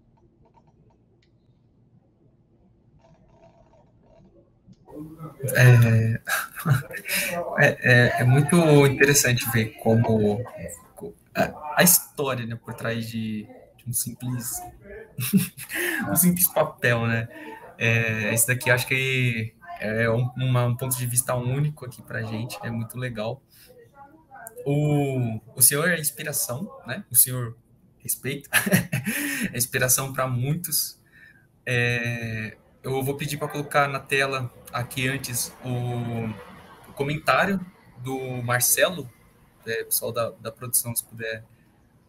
É, é, é, é, muito interessante ver como a, a história né, por trás de, de um simples um simples papel, né? É, esse daqui acho que é um, uma, um ponto de vista único aqui para gente, é muito legal. O, o senhor é inspiração, né? O senhor respeito, é inspiração para muitos. É, eu vou pedir para colocar na tela aqui antes o, o comentário do Marcelo, é, pessoal da, da produção, se puder.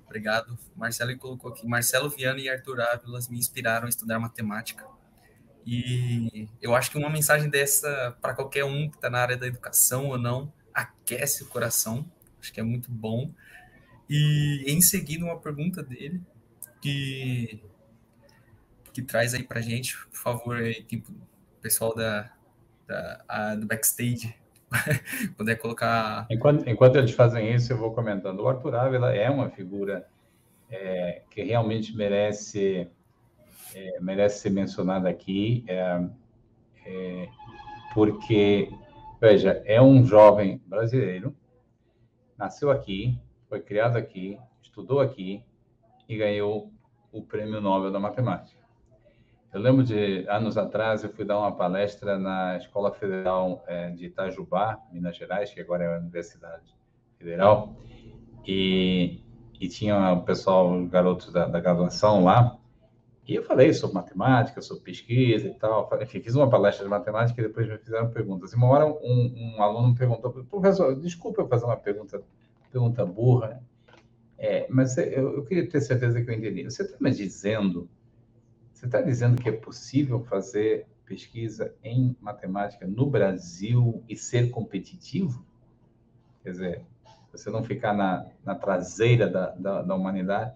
Obrigado. Marcelo colocou aqui. Marcelo Viana e Arthur Ávilas me inspiraram a estudar matemática. E eu acho que uma mensagem dessa, para qualquer um que está na área da educação ou não, aquece o coração. Acho que é muito bom. E em seguida, uma pergunta dele, que que traz aí para gente, por favor, aí, tipo, pessoal da, da a, do backstage, puder colocar. Enquanto, enquanto eles fazem isso, eu vou comentando. O Arthur Ávila é uma figura é, que realmente merece, é, merece ser mencionada aqui, é, é porque, veja, é um jovem brasileiro, nasceu aqui, foi criado aqui, estudou aqui e ganhou o Prêmio Nobel da Matemática. Eu lembro de anos atrás eu fui dar uma palestra na Escola Federal é, de Itajubá, Minas Gerais, que agora é a Universidade Federal, e, e tinha o pessoal, garotos da, da graduação lá, e eu falei sobre matemática, sobre pesquisa e tal. Enfim, fiz uma palestra de matemática e depois me fizeram perguntas. E uma hora um, um aluno me perguntou, professor, desculpa eu fazer uma pergunta, pergunta burra, é, mas eu, eu, queria ter certeza que eu entendi. Você está me dizendo você está dizendo que é possível fazer pesquisa em matemática no Brasil e ser competitivo? Quer dizer, você não ficar na, na traseira da, da, da humanidade?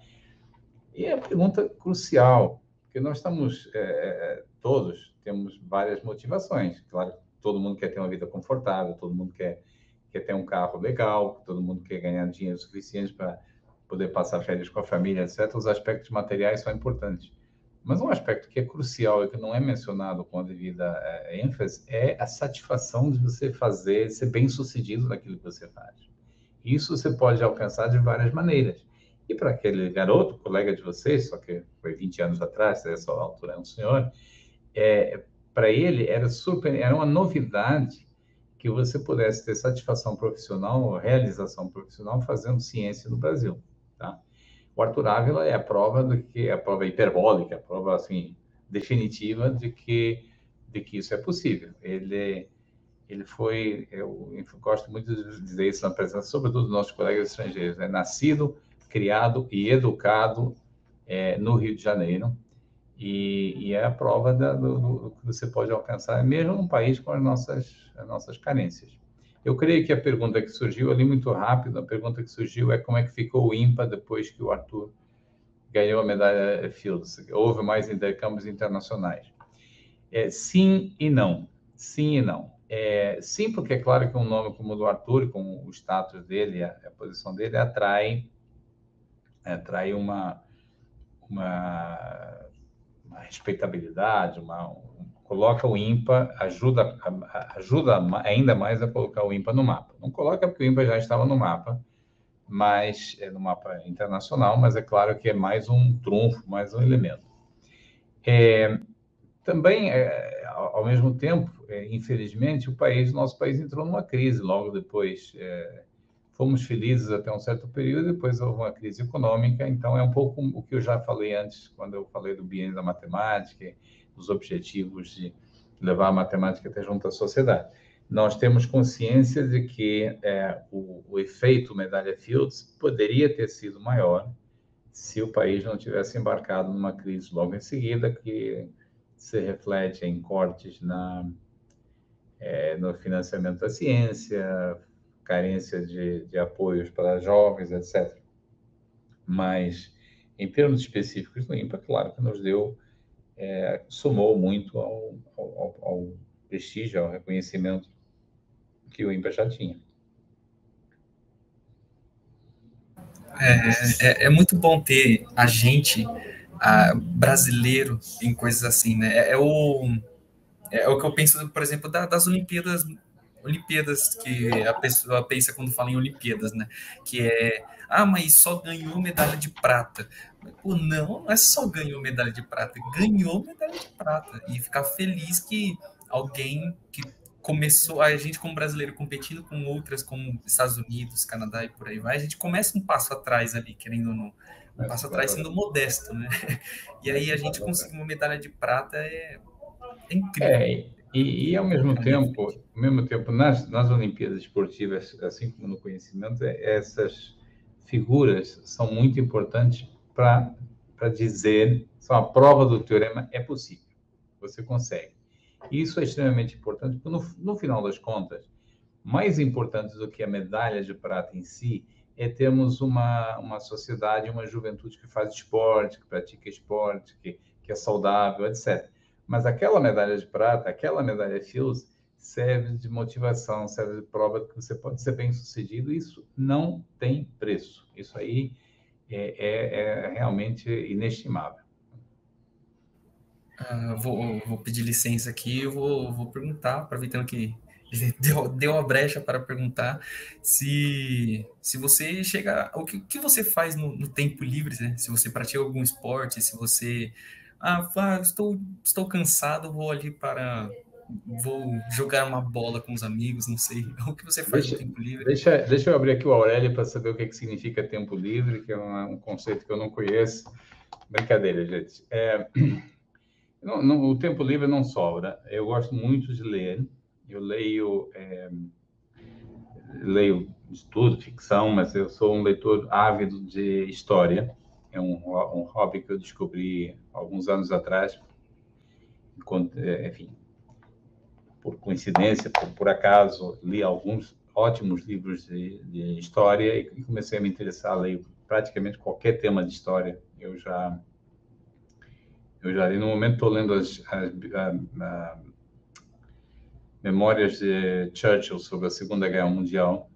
E é a pergunta crucial, porque nós estamos, é, é, todos temos várias motivações. Claro, todo mundo quer ter uma vida confortável, todo mundo quer, quer ter um carro legal, todo mundo quer ganhar dinheiro suficiente para poder passar férias com a família, etc. Os aspectos materiais são importantes. Mas um aspecto que é crucial e que não é mencionado com a devida é, ênfase é a satisfação de você fazer, ser bem sucedido naquilo que você faz. Isso você pode alcançar de várias maneiras. E para aquele garoto, colega de vocês, só que foi 20 anos atrás, essa altura é um senhor, é, para ele era super, era uma novidade que você pudesse ter satisfação profissional, realização profissional fazendo ciência no Brasil? O Arthur Ávila é a prova de que a prova hiperbólica, a prova assim definitiva de que de que isso é possível. Ele ele foi, eu, eu gosto muito de dizer isso na presença, sobretudo dos nossos colegas estrangeiros, é nascido, criado e educado é, no Rio de Janeiro, e, e é a prova da, do, do, que você pode alcançar, mesmo num país com as nossas, as nossas carências. Eu creio que a pergunta que surgiu ali muito rápido, a pergunta que surgiu é como é que ficou o IMPA depois que o Arthur ganhou a medalha Fields. Houve mais intercâmbios internacionais. É, sim e não. Sim e não. É, sim, porque é claro que um nome como o do Arthur, com o status dele, a, a posição dele, atrai, atrai uma, uma, uma respeitabilidade, uma, um, coloca o IMPA, ajuda, ajuda ainda mais a colocar o IMPA no mapa. Não coloca porque o IMPA já estava no mapa, mas é no mapa internacional, mas é claro que é mais um trunfo, mais um elemento. É, também, é, ao mesmo tempo, é, infelizmente, o país, nosso país entrou numa crise logo depois. É, fomos felizes até um certo período, depois houve uma crise econômica, então é um pouco o que eu já falei antes, quando eu falei do biênio da matemática, dos objetivos de levar a matemática até junto à sociedade nós temos consciência de que é, o, o, efeito medalha Fields poderia ter sido maior se o país não tivesse embarcado numa crise logo em seguida, que se reflete em cortes na, é, no financiamento da ciência, carência de, de apoios para jovens, etc. Mas, em termos específicos do IMPA, claro que nos deu, é, somou muito ao, ao, ao prestígio, ao reconhecimento que o INPE já tinha. É, é, é, muito bom ter a gente a, brasileiro em coisas assim, né? É, é, o, é o que eu penso, por exemplo, da, das Olimpíadas, Olimpíadas que a pessoa pensa quando fala em Olimpíadas, né? Que é, ah, mas só ganhou medalha de prata. Pô, não, não é só ganhou medalha de prata, ganhou medalha de prata. E ficar feliz que alguém que começou a gente como brasileiro competindo com outras como Estados Unidos, Canadá e por aí vai, a gente começa um passo atrás ali, querendo ou não, um passo atrás sendo modesto, né? E aí a gente conseguir uma medalha de prata é, é incrível. É, e, e, ao mesmo é tempo, ao mesmo tempo nas, nas Olimpíadas esportivas, assim como no conhecimento, é, essas figuras são muito importantes para dizer, são a prova do teorema é possível, você consegue. Isso é extremamente importante, porque no, no final das contas, mais importante do que a medalha de prata em si, é termos uma, uma sociedade, uma juventude que faz esporte, que pratica esporte, que, que é saudável, etc. Mas aquela medalha de prata, aquela medalha Fields, serve de motivação, serve de prova que você pode ser bem sucedido. Isso não tem preço. Isso aí é, é, é realmente inestimável. Uh, vou, vou, pedir licença aqui, eu vou, vou perguntar, aproveitando que deu, deu uma brecha para perguntar se, se você chega. O que, que você faz no, no tempo livre, né? Se você pratica algum esporte, se você. Ah, ah, estou, estou cansado, vou ali para. Vou jogar uma bola com os amigos, não sei. O que você faz deixa, no tempo livre? Deixa, deixa eu abrir aqui o Aurélio para saber o que, que significa tempo livre, que é um, um conceito que eu não conheço. Brincadeira, gente. É, não, não, o tempo livre não sobra. Eu gosto muito de ler. Eu leio, é, leio estudo, ficção, mas eu sou um leitor ávido de história. É um, um hobby que eu descobri alguns anos atrás. É, enfim, por coincidência, por, por acaso, li alguns ótimos livros de, de história e comecei a me interessar. Leio praticamente qualquer tema de história. Eu já eu já li, no momento estou lendo as, as a, a, memórias de Churchill sobre a Segunda Guerra Mundial,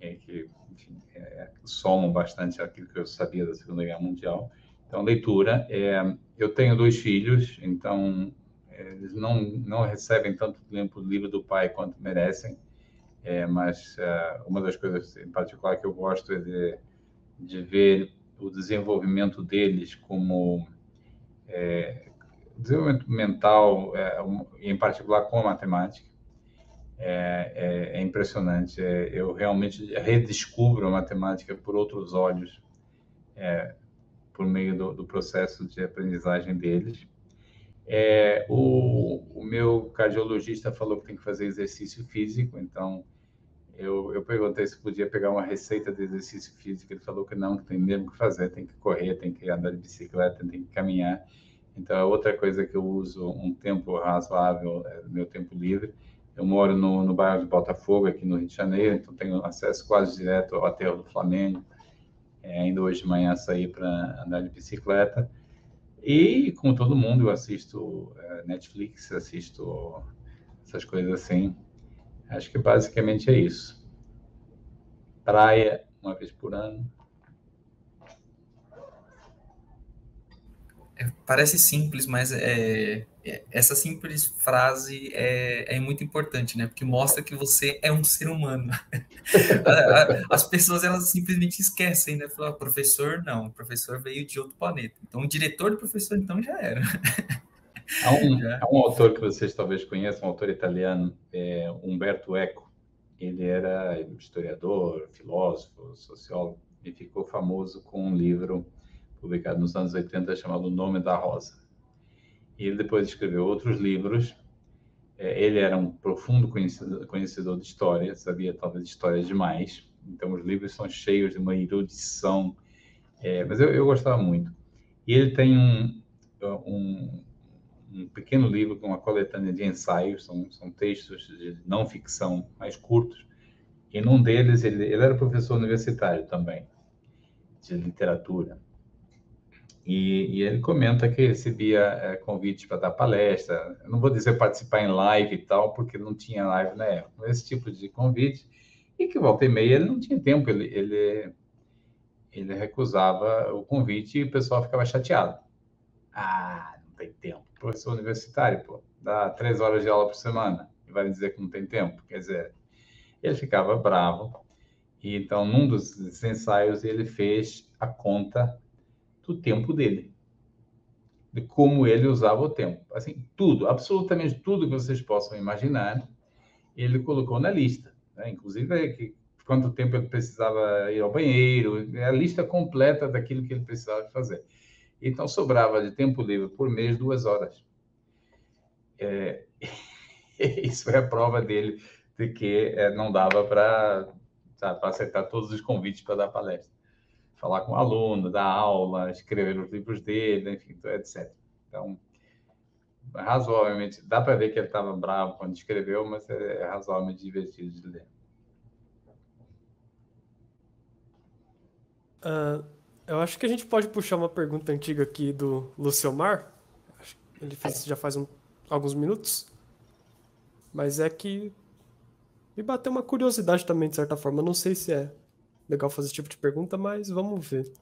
é, que enfim, é, somam bastante aquilo que eu sabia da Segunda Guerra Mundial. Então, leitura. É, eu tenho dois filhos, então eles não, não recebem tanto tempo livre do pai quanto merecem, é, mas uh, uma das coisas em particular que eu gosto é de, de ver o desenvolvimento deles como é, desenvolvimento mental, é, em particular com a matemática, é, é, é impressionante. Eu realmente redescubro a matemática por outros olhos, por meio do, do, processo de aprendizagem deles. O, o, meu cardiologista falou que tem que fazer exercício físico, então eu, eu perguntei se podia pegar uma receita de exercício físico. Ele falou que não, que tem mesmo que fazer, tem que correr, tem que andar de bicicleta, tem que caminhar. Então, é outra coisa que eu uso um tempo razoável, é meu tempo livre. Eu moro no, no bairro de Botafogo, aqui no Rio de Janeiro, então tenho acesso quase direto ao aterro do Flamengo. É, ainda hoje de manhã saí para andar de bicicleta. E, como todo mundo, eu assisto é, Netflix, assisto essas coisas assim. Acho que basicamente é isso. Praia uma vez por ano. É, parece simples, mas é, essa simples frase é, é, muito importante, né? Porque mostra que você é um ser humano. As pessoas elas simplesmente esquecem, né? Falar, professor, não, o professor veio de outro planeta. Então, o diretor do professor, então, já era. Há um, há um autor que vocês talvez conheçam, um autor italiano, é Umberto Eco. Ele era historiador, filósofo, sociólogo, e ficou famoso com um livro publicado nos anos 80 chamado O Nome da Rosa e ele depois escreveu outros livros. É, ele era um profundo conhecedor, de história, sabia talvez história demais. Então, os livros são cheios de uma erudição, é, mas eu, eu, gostava muito. E ele tem um, um, um, pequeno livro com uma coletânea de ensaios, são, são textos de não ficção mais curtos. E num deles, ele, ele era professor universitário também, de literatura. E, e, ele comenta que recebia é, convites para dar palestra. Eu não vou dizer participar em live e tal, porque não tinha live na época, esse tipo de convite. E que volta e meia ele não tinha tempo, ele, ele, ele recusava o convite e o pessoal ficava chateado. Ah, não tem tempo. Professor universitário, pô, dá três horas de aula por semana e vai dizer que não tem tempo. Quer dizer, ele ficava bravo. E então, num dos ensaios, ele fez a conta do tempo dele, de como ele usava o tempo. Assim, tudo, absolutamente tudo que vocês possam imaginar, ele colocou na lista. Né? Inclusive, que, quanto tempo ele precisava ir ao banheiro, é a lista completa daquilo que ele precisava fazer. Então, sobrava de tempo livre por mês duas horas. É, isso é a prova dele de que é, não dava para aceitar todos os convites para dar palestra falar com o aluno, dar aula, escrever os livros dele, enfim, etc. Então, razoavelmente, dá para ver que ele estava bravo quando escreveu, mas é razoavelmente divertido de ler. Uh, eu acho que a gente pode puxar uma pergunta antiga aqui do Luciomar. Ele fez já faz um, alguns minutos. Mas é que me bateu uma curiosidade também, de certa forma. não sei se é legal fazer esse tipo de pergunta, mas vamos ver.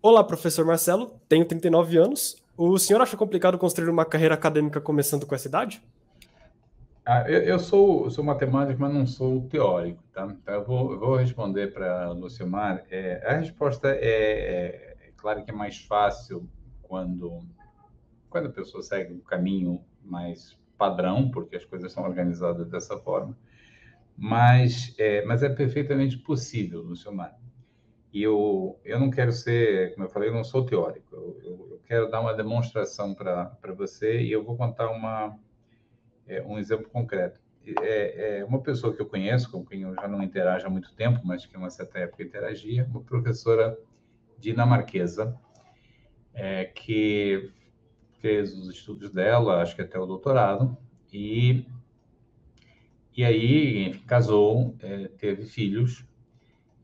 Olá, professor Marcelo, tenho 39 anos. O senhor acha complicado construir uma carreira acadêmica começando com essa idade? Ah, eu, eu, sou, sou matemático, mas não sou teórico, tá? Então, eu vou, eu vou responder para Lucimar. É, a resposta é, é, é, claro que é mais fácil quando, quando a pessoa segue um caminho mais padrão, porque as coisas são organizadas dessa forma mas é, mas é perfeitamente possível, Mar. E eu, eu não quero ser, como eu falei, eu não sou teórico. Eu, eu, eu quero dar uma demonstração para você e eu vou contar uma, é, um exemplo concreto. É, é, uma pessoa que eu conheço, com quem eu já não interajo há muito tempo, mas que uma certa época interagia, uma professora dinamarquesa, é, que fez os estudos dela, acho que até o doutorado, e e aí, enfim, casou, é, teve filhos,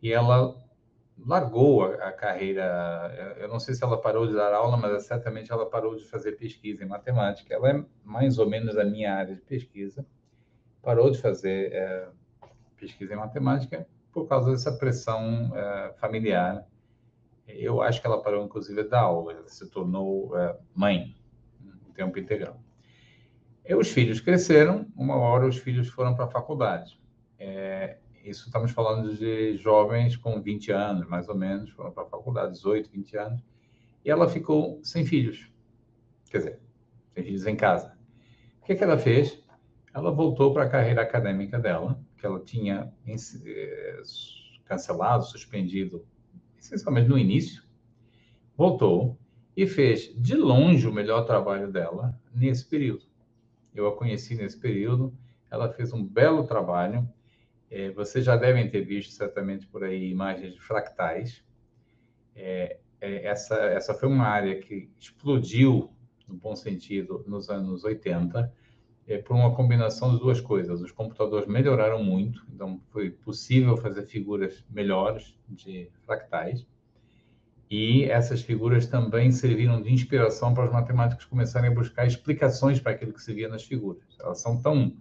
e ela largou a, carreira. Eu não sei se ela parou de dar aula, mas certamente ela parou de fazer pesquisa em matemática. Ela é mais ou menos a minha área de pesquisa. Parou de fazer é, pesquisa em matemática por causa dessa pressão é, familiar. Eu acho que ela parou, inclusive, dar aula. Ela se tornou é, mãe em tempo integral. E os filhos cresceram, uma hora os filhos foram para a faculdade. É, isso estamos falando de jovens com 20 anos, mais ou menos, foram para a faculdade, 18, 20 anos, e ela ficou sem filhos. Quer dizer, sem filhos em casa. O que, que ela fez? Ela voltou para a carreira acadêmica dela, que ela tinha eh, cancelado, suspendido, essencialmente no início, voltou e fez de longe o melhor trabalho dela nesse período eu a conheci nesse período. Ela fez um belo trabalho. É, vocês já devem ter visto certamente por aí imagens de fractais. É, é, essa, essa foi uma área que explodiu, no bom sentido, nos anos 80, é, por uma combinação de duas coisas. Os computadores melhoraram muito, então foi possível fazer figuras melhores de fractais. E essas figuras também serviram de inspiração para os matemáticos começarem a buscar explicações para aquilo que se via nas figuras. Elas são tão,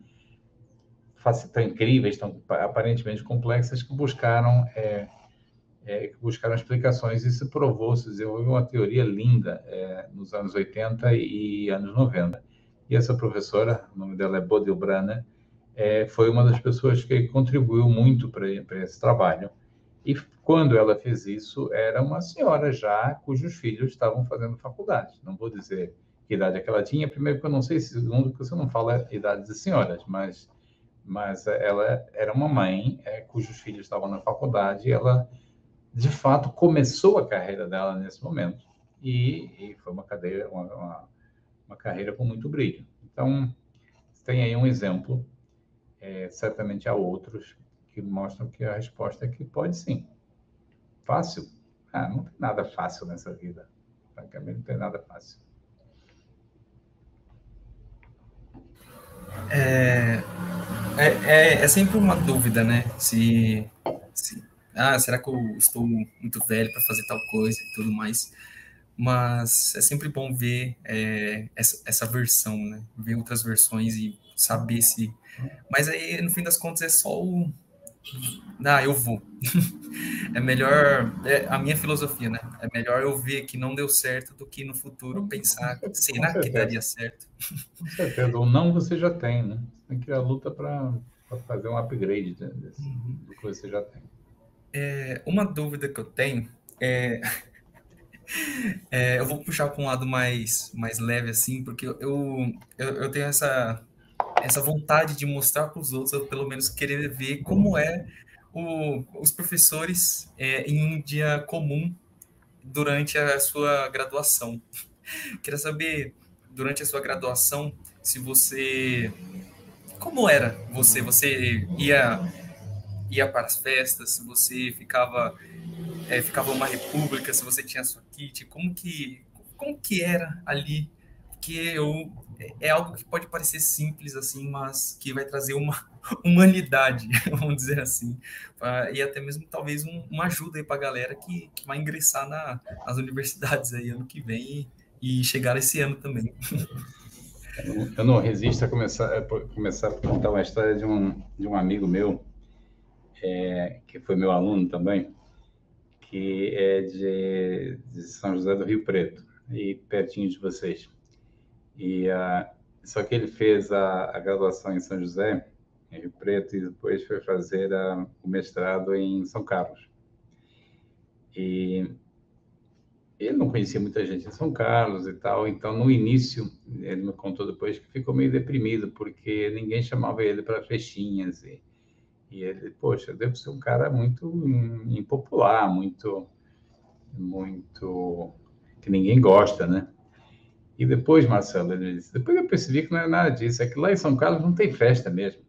tão incríveis, tão aparentemente complexas, que buscaram, é, é, buscaram explicações e se provou, se desenvolveu uma teoria linda é, nos anos 80 e anos 90. E essa professora, o nome dela é Bodil Branner, é, foi uma das pessoas que contribuiu muito para esse trabalho. E quando ela fez isso, era uma senhora já cujos filhos estavam fazendo faculdade. Não vou dizer que idade é que ela tinha, primeiro porque eu não sei, segundo porque você não fala idade de senhoras, mas, mas ela era uma mãe é, cujos filhos estavam na faculdade e ela, de fato, começou a carreira dela nesse momento. E, e foi uma, cadeira, uma, uma, uma, carreira com muito brilho. Então, tem aí um exemplo, é, certamente há outros, que mostram que a resposta é que pode sim. Fácil? Ah, não tem nada fácil nessa vida. Francamente, não tem nada fácil. É, é, é, é sempre uma dúvida, né? Se, se, ah, será que eu estou muito velho para fazer tal coisa e tudo mais? Mas é sempre bom ver é, essa, essa versão, né? Ver outras versões e saber se. Mas aí, no fim das contas, é só o, ah, eu vou. é melhor, é a minha filosofia, né? É melhor eu ver que não deu certo do que no futuro pensar, será que daria certo? Com certeza, ou não você já tem, né? Tem que ir à luta para fazer um upgrade desse, uhum. do que você já tem. É, uma dúvida que eu tenho é, é eu vou puxar para um lado mais, mais leve assim, porque eu, eu, eu tenho essa essa vontade de mostrar para os outros, ou pelo menos querer ver como é o, os professores é, em um dia comum durante a sua graduação. Queria saber, durante a sua graduação, se você. Como era você? Você ia, ia para as festas? Se você ficava. É, ficava uma república, se você tinha sua kit, como que, como que era ali? Que eu é algo que pode parecer simples assim, mas que vai trazer uma humanidade, vamos dizer assim, e até mesmo talvez um, uma ajuda aí para a galera que, que vai ingressar na, nas universidades aí ano que vem e, e chegar esse ano também. Eu não resisto a começar a, começar a contar uma história de um, de um amigo meu, é, que foi meu aluno também, que é de, de São José do Rio Preto, e pertinho de vocês. E uh, só que ele fez a, a, graduação em São José, em Rio Preto, e depois foi fazer a, o mestrado em São Carlos. E ele não conhecia muita gente em São Carlos e tal, então no início ele me contou depois que ficou meio deprimido porque ninguém chamava ele para festinhas e, e ele, poxa, devo ser um cara muito impopular, muito muito que ninguém gosta, né? E depois, Marcelo, ele disse, depois eu percebi que não é nada disso, é que lá em São Carlos não tem festa mesmo.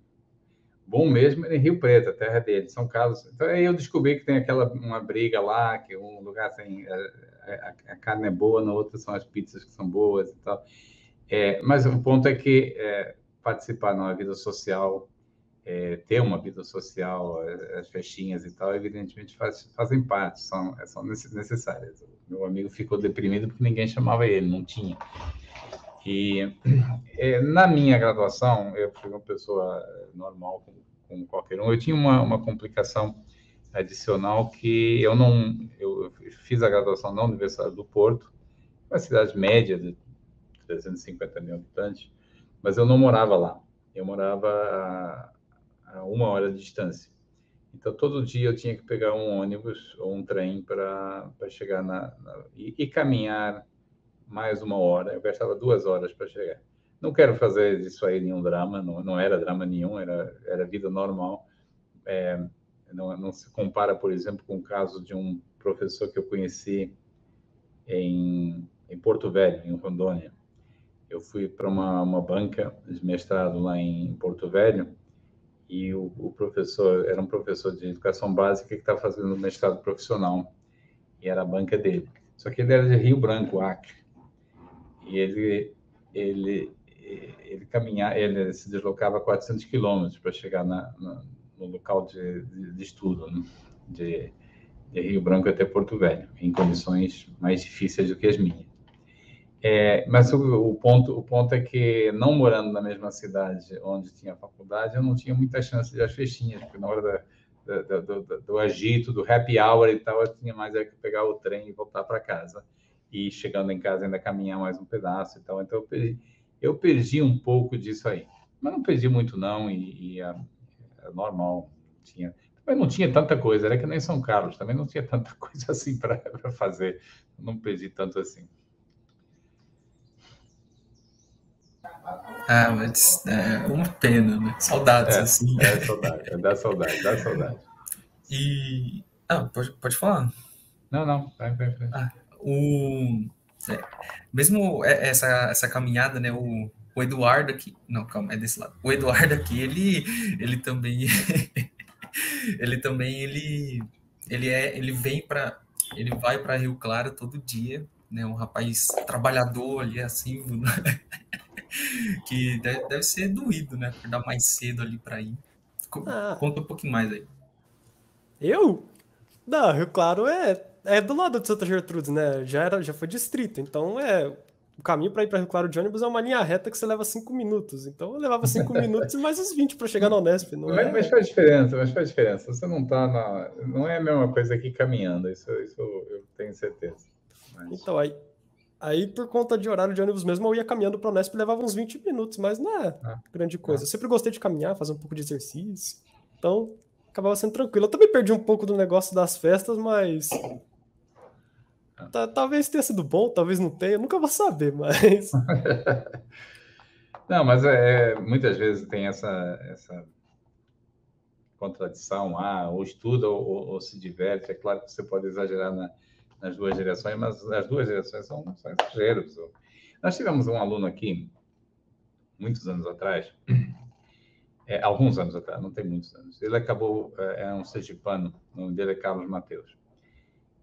Bom mesmo é em Rio Preto, a terra dele, São Carlos. Então aí eu descobri que tem aquela uma briga lá, que um lugar tem a, a, a carne é boa, no outro são as pizzas que são boas e tal. É, mas o ponto é que é, participar numa vida social, é, ter uma vida social, as festinhas e tal, evidentemente faz, fazem parte, são, são necessárias meu amigo ficou deprimido porque ninguém chamava ele, não tinha. E é, na minha graduação, eu fui uma pessoa normal, como, como qualquer um. Eu tinha uma, uma complicação adicional que eu não... Eu fiz a graduação na Universidade do Porto, uma cidade média de 350 mil habitantes, mas eu não morava lá. Eu morava a, uma hora de distância. Então, todo dia eu tinha que pegar um ônibus ou um trem para chegar na, na e, e, caminhar mais uma hora. Eu gastava duas horas para chegar. Não quero fazer isso aí nenhum drama, não, não era drama nenhum, era, era vida normal. É, não, não se compara, por exemplo, com o caso de um professor que eu conheci em, em Porto Velho, em Rondônia. Eu fui para uma, uma banca de mestrado lá em Porto Velho e o, o, professor era um professor de educação básica que estava fazendo mestrado profissional e era a banca dele. Só que ele era de Rio Branco, Acre. E ele ele ele caminhava, ele se deslocava 400 quilômetros para chegar na, na, no local de, de, de estudo, né? de, de Rio Branco até Porto Velho, em condições mais difíceis do que as minhas. É, mas o, o, ponto, o ponto é que, não morando na mesma cidade onde tinha faculdade, eu não tinha muita chance de as festinhas, porque na hora da, do, do, do, agito, do happy hour e tal, eu tinha mais é que pegar o trem e voltar para casa. E chegando em casa ainda caminhar mais um pedaço e tal. Então eu perdi, eu perdi um pouco disso aí. Mas não perdi muito não, e, e é, é normal. Tinha, também não tinha tanta coisa, era que nem São Carlos, também não tinha tanta coisa assim para fazer. Não perdi tanto assim. Ah, mas é uma pena, né? Saudades, é, assim. É saudade, é dá saudade, dá saudade. E. Ah, pode, pode falar? Não, não, vai, vai, vai. Ah, o. É, mesmo essa, essa caminhada, né? O, o Eduardo aqui. Não, calma, é desse lado. O Eduardo aqui, ele, ele também. ele também, ele. Ele, é, ele vem para. Ele vai para Rio Claro todo dia, né? Um rapaz trabalhador ali, assim. que deve, deve ser doído, né? Acordar mais cedo ali para ir. Ah. Conta um pouquinho mais aí. Eu? Não, Rio Claro é, é do lado de Santa Gertrudes, né? Já, era, já foi distrito, então é. O caminho para ir para Rio Claro de ônibus é uma linha reta que você leva cinco minutos. Então eu levava cinco minutos e mais uns 20 para chegar na Unesp. Não mas, é... mas, faz diferença, mas faz diferença. Você não tá na. Não é a mesma coisa que caminhando, isso, isso eu tenho certeza. Mas... Então, aí, Aí, por conta de horário de ônibus mesmo, eu ia caminhando para o Unesp e levava uns 20 minutos, mas não é ah, grande coisa. Ah. Eu sempre gostei de caminhar, fazer um pouco de exercício. Então, acabava sendo tranquilo. Eu também perdi um pouco do negócio das festas, mas. Ah. Talvez tenha sido bom, talvez não tenha, nunca vou saber, mas. não, mas é, é, muitas vezes tem essa, essa contradição, ah, ou estuda ou, ou, ou se diverte. É claro que você pode exagerar na nas duas direções, mas as duas direções são, são exageros. Nós tivemos um aluno aqui, muitos anos atrás, é, alguns anos atrás, não tem muitos anos. Ele acabou, é, é um sergipano, o nome dele é Carlos Mateus.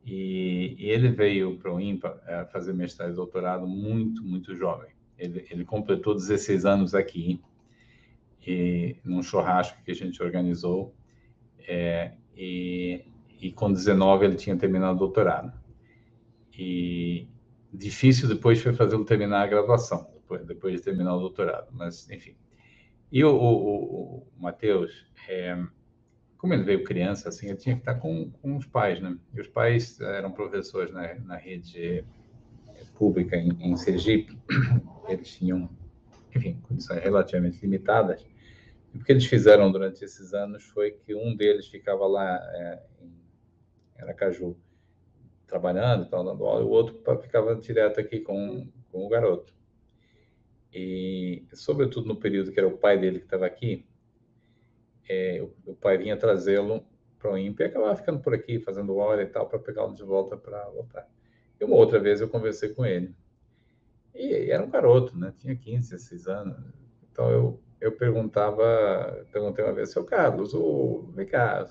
E, e ele veio para o IMPA é, fazer mestrado e doutorado muito, muito jovem. Ele, ele completou 16 anos aqui, e, num churrasco que a gente organizou, é, e, e com 19 ele tinha terminado o doutorado. E difícil depois foi fazê-lo terminar a graduação, depois, depois de terminar o doutorado, mas enfim. E o, o, o Matheus, é, como ele veio criança, assim, ele tinha que estar com, com os pais, né? E os pais eram professores na, na rede pública em, em Sergipe, eles tinham, enfim, condições relativamente limitadas. E o que eles fizeram durante esses anos foi que um deles ficava lá é, em Aracaju, trabalhando, tal, dando aula, e o outro ficava direto aqui com, com o garoto. E, sobretudo no período que era o pai dele que estava aqui, é, o, o, pai vinha trazê-lo para o INPE e acabava ficando por aqui, fazendo hora e tal, para pegá-lo de volta para voltar. E uma outra vez eu conversei com ele. E, e era um garoto, né? Tinha 15, 16 anos. Então eu, eu perguntava, perguntei uma vez, seu Carlos, o, vem cá,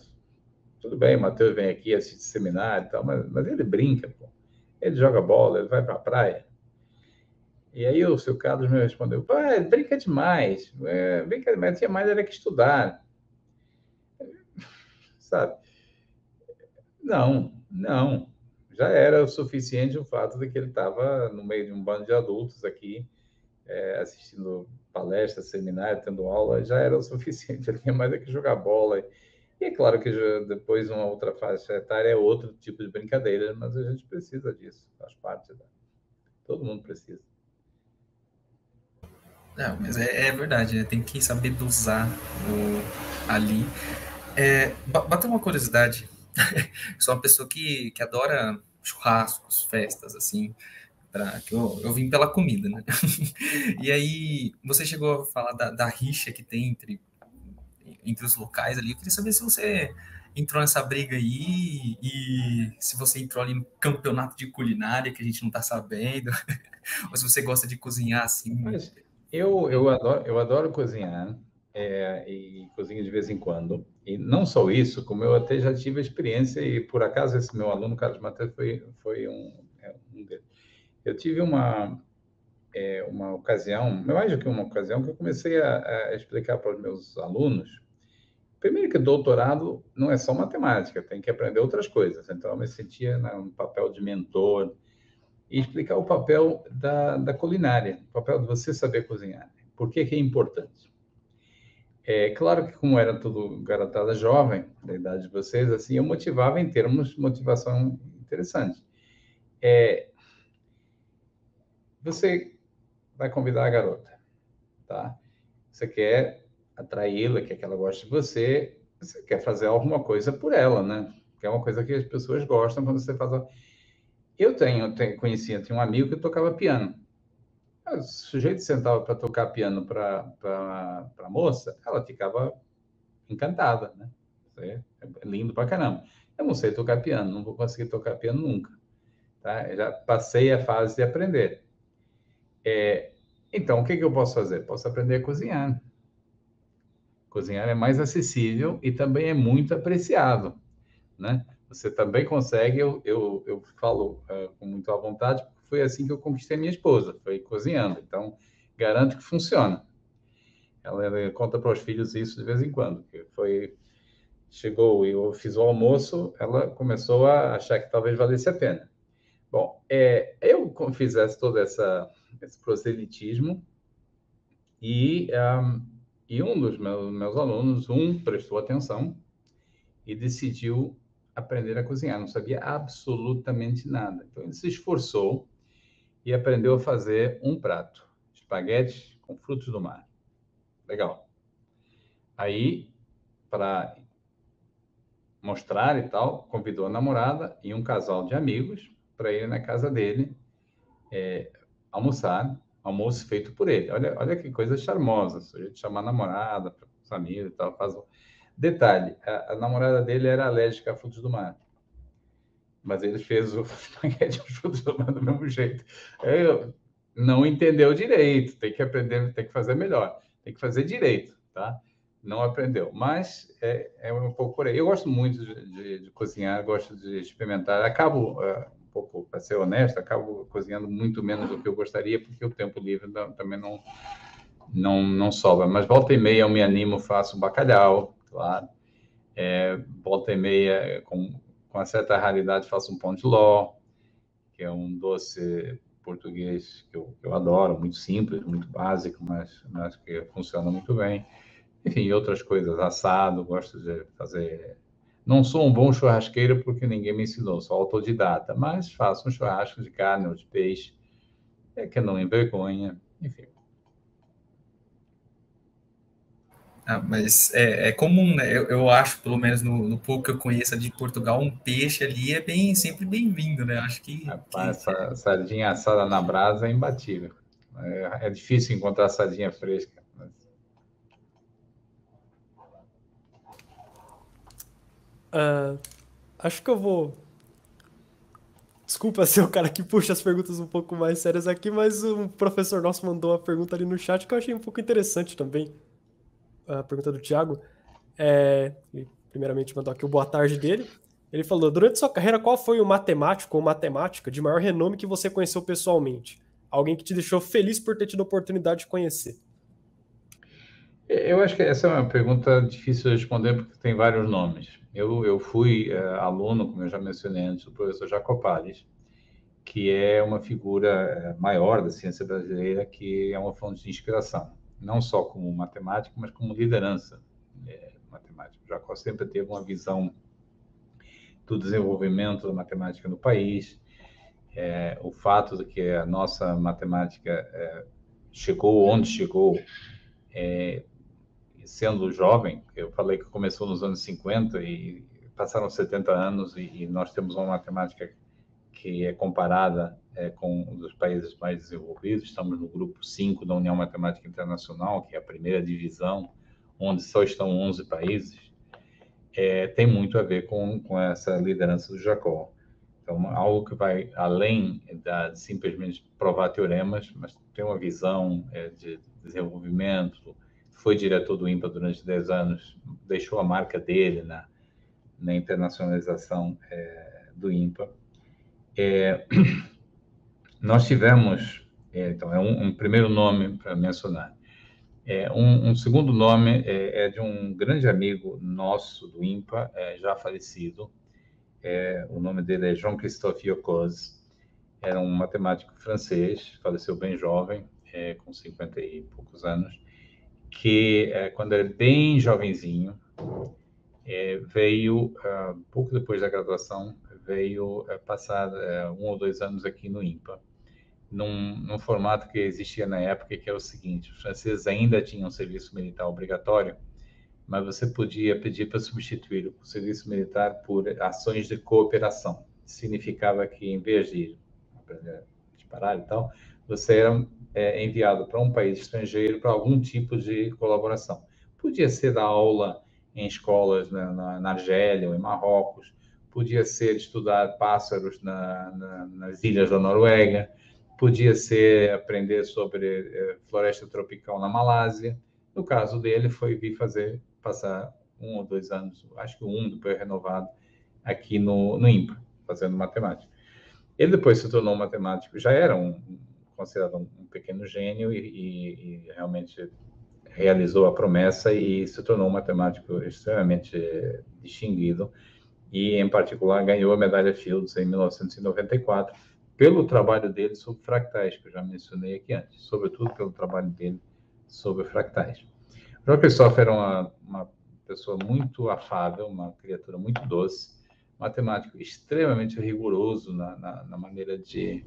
tudo bem, o Matheus vem aqui assistir seminário e tal, mas, mas ele brinca, pô. Ele joga bola, ele vai para a praia. E aí o seu Carlos me respondeu, pai, brinca demais. É, brinca demais, tinha mais era que estudar. Sabe? Não, não. Já era o suficiente o fato de que ele estava no meio de um bando de adultos aqui, é, assistindo palestras, seminários, tendo aula, já era o suficiente. Ele tinha mais é que jogar bola e é claro que depois uma outra faixa etária é outro tipo de brincadeira, mas a gente precisa disso, faz parte da. Todo mundo precisa. Não, mas é, é verdade, tem que saber dosar o, ali. É, bateu uma curiosidade. Sou uma pessoa que, que adora churrascos, festas, assim, pra, que eu, eu vim pela comida, né? e aí, você chegou a falar da, da rixa que tem entre entre os locais ali. Eu queria saber se você entrou nessa briga aí e se você entrou ali no campeonato de culinária que a gente não está sabendo, ou se você gosta de cozinhar assim. Mas eu, eu, adoro, eu adoro cozinhar é, e cozinho de vez em quando. E não só isso, como eu até já tive a experiência, e por acaso esse meu aluno, Carlos Matheus, foi, foi um, é, um deles. Eu tive uma, é, uma ocasião, mais do que uma ocasião, que eu comecei a, a explicar para os meus alunos primeiro que doutorado não é só matemática, tem que aprender outras coisas. Então, eu me sentia no papel de mentor e explicar o papel da, da culinária, o papel de você saber cozinhar. Por que, que é importante? É claro que, como era tudo garotada jovem, da idade de vocês, assim, eu motivava em termos de motivação interessante. É, você vai convidar a garota, tá? Você quer atraí-la, quer que ela goste de você, você quer fazer alguma coisa por ela, né? Que é uma coisa que as pessoas gostam quando você faz. Eu tenho, tenho conhecia, tinha um amigo que tocava piano. O sujeito sentava para tocar piano para a moça, ela ficava encantada, né? É lindo para caramba. Eu não sei tocar piano, não vou conseguir tocar piano nunca. Tá? Eu já passei a fase de aprender. É, então, o que, que eu posso fazer? Posso aprender a cozinhar. Cozinhar é mais acessível e também é muito apreciado, né? Você também consegue, eu, eu, eu falo uh, com muita vontade, porque foi assim que eu conquistei minha esposa, foi cozinhando. Então, garanto que funciona. Ela, ela conta para os filhos isso de vez em quando, que foi chegou e eu fiz o almoço, ela começou a achar que talvez valesse a pena. Bom, é, eu fizesse todo essa, esse proselitismo e um, e um dos meus, alunos, um prestou atenção e decidiu aprender a cozinhar. Não sabia absolutamente nada. Então, ele se esforçou e aprendeu a fazer um prato: espaguete com frutos do mar. Legal. Aí, para mostrar e tal, convidou a namorada e um casal de amigos para ir na casa dele é, almoçar almoço feito por ele. Olha, olha que coisa charmosa, a gente chamar a namorada, para os amigos e tal, faz um... Detalhe, a, a, namorada dele era alérgica a frutos do mar. Mas ele fez o espaguete de frutos do mar do mesmo jeito. Eu, não entendeu direito, tem que aprender, tem que fazer melhor, tem que fazer direito, tá? Não aprendeu, mas é, é um pouco por aí. Eu gosto muito de, de, de cozinhar, gosto de experimentar. Acabo, uh, pouco, para ser honesto, acabo cozinhando muito menos do que eu gostaria, porque o tempo livre também não, não, não sobra. Mas volta e meia eu me animo, faço bacalhau, claro. É, volta e meia, com, com uma certa raridade, faço um pão de ló, que é um doce português que eu, que eu adoro, muito simples, muito básico, mas, mas que funciona muito bem. Enfim, outras coisas, assado, gosto de fazer não sou um bom churrasqueiro porque ninguém me ensinou, sou autodidata, mas faço um churrasco de carne ou de peixe, é que não envergonha, enfim. Ah, mas é, é, comum, né? Eu, eu acho, pelo menos no, no, pouco que eu conheço de Portugal, um peixe ali é bem sempre bem-vindo, né? Acho que. Rapaz, que... Essa sardinha assada na brasa é imbatível. É, é difícil encontrar sardinha fresca. Uh, acho que eu vou. Desculpa ser o cara que puxa as perguntas um pouco mais sérias aqui, mas um professor nosso mandou uma pergunta ali no chat que eu achei um pouco interessante também. A pergunta do Thiago. É, ele primeiramente mandou aqui o boa tarde dele. Ele falou: Durante sua carreira, qual foi o matemático ou matemática de maior renome que você conheceu pessoalmente? Alguém que te deixou feliz por ter tido a oportunidade de conhecer? Eu acho que essa é uma pergunta difícil de responder porque tem vários nomes. Eu, eu fui é, aluno, como eu já mencionei antes, do professor Jacopales, que é uma figura eh, maior da ciência brasileira, que é uma fonte de inspiração, não só como matemático, mas como liderança é, matemática. O Jacó sempre teve uma visão do desenvolvimento da matemática no país, é, o fato de que a nossa matemática é, chegou onde chegou é, sendo jovem, eu falei que começou nos anos 50 e passaram 70 anos e, e nós temos uma matemática que é comparada é, com um países mais desenvolvidos. Estamos no grupo 5 da União Matemática Internacional, que é a primeira divisão, onde só estão 11 países. É, tem muito a ver com, com essa liderança do Jacó. Então, algo que vai além da, de simplesmente provar teoremas, mas tem uma visão é, de desenvolvimento, foi diretor do IMPA durante 10 anos, deixou a marca dele na, na internacionalização é, do IMPA. É, nós tivemos, é, então, é um, um primeiro nome para mencionar. É, um, um, segundo nome é, é, de um grande amigo nosso do IMPA, é, já falecido. O nome dele é Jean-Christophe Yocoz. Era um matemático francês, faleceu bem jovem, com 50 e poucos anos, que é, quando era bem jovenzinho, veio, uh, pouco depois da graduação, veio uh, passar uh, um ou dois anos aqui no IMPA num, num, formato que existia na época, que é o seguinte: os franceses ainda tinham serviço militar obrigatório, mas você podia pedir para substituir o serviço militar por ações de cooperação. Significava que, em vez de disparar e tal, você era é, enviado para um país estrangeiro para algum tipo de colaboração. Podia ser dar aula em escolas na, na, na Argélia ou em Marrocos, podia ser estudar pássaros na, nas ilhas da Noruega, podia ser aprender sobre eh, floresta tropical na Malásia. No caso dele, foi vir fazer, passar um ou dois anos, acho que um depois renovado, aqui no, no IMPA, fazendo matemática. Ele depois se tornou matemático, já era um, considerado um, pequeno gênio e, e, e, realmente realizou a promessa e se tornou um matemático extremamente distinguido e, em particular, ganhou a medalha Fields em 1994 pelo trabalho dele sobre fractais, que eu já mencionei aqui antes, sobretudo pelo trabalho dele sobre fractais. João Christophe era uma, uma pessoa muito afável, uma criatura muito doce, matemático extremamente rigoroso na, na, na maneira de,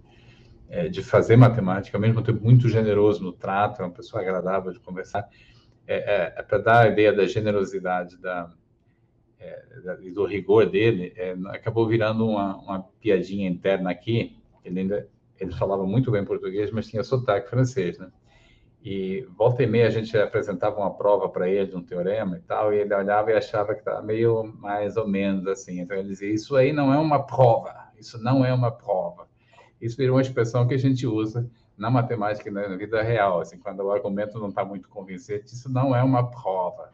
é, de fazer matemática, ao mesmo tempo muito generoso no trato, é uma pessoa agradável de conversar. É, é, é para dar a ideia da generosidade da, é, e do rigor dele, é, acabou virando uma, uma piadinha interna aqui, ele ainda ele falava muito bem português, mas tinha sotaque francês, né? E volta e meia a gente apresentava uma prova para ele de um teorema e tal, e ele olhava e achava que estava meio mais ou menos assim. Então ele dizia: Isso aí não é uma prova, isso não é uma prova. Isso virou uma expressão que a gente usa na matemática e na vida real, assim, quando o argumento não está muito convincente, isso não é uma prova.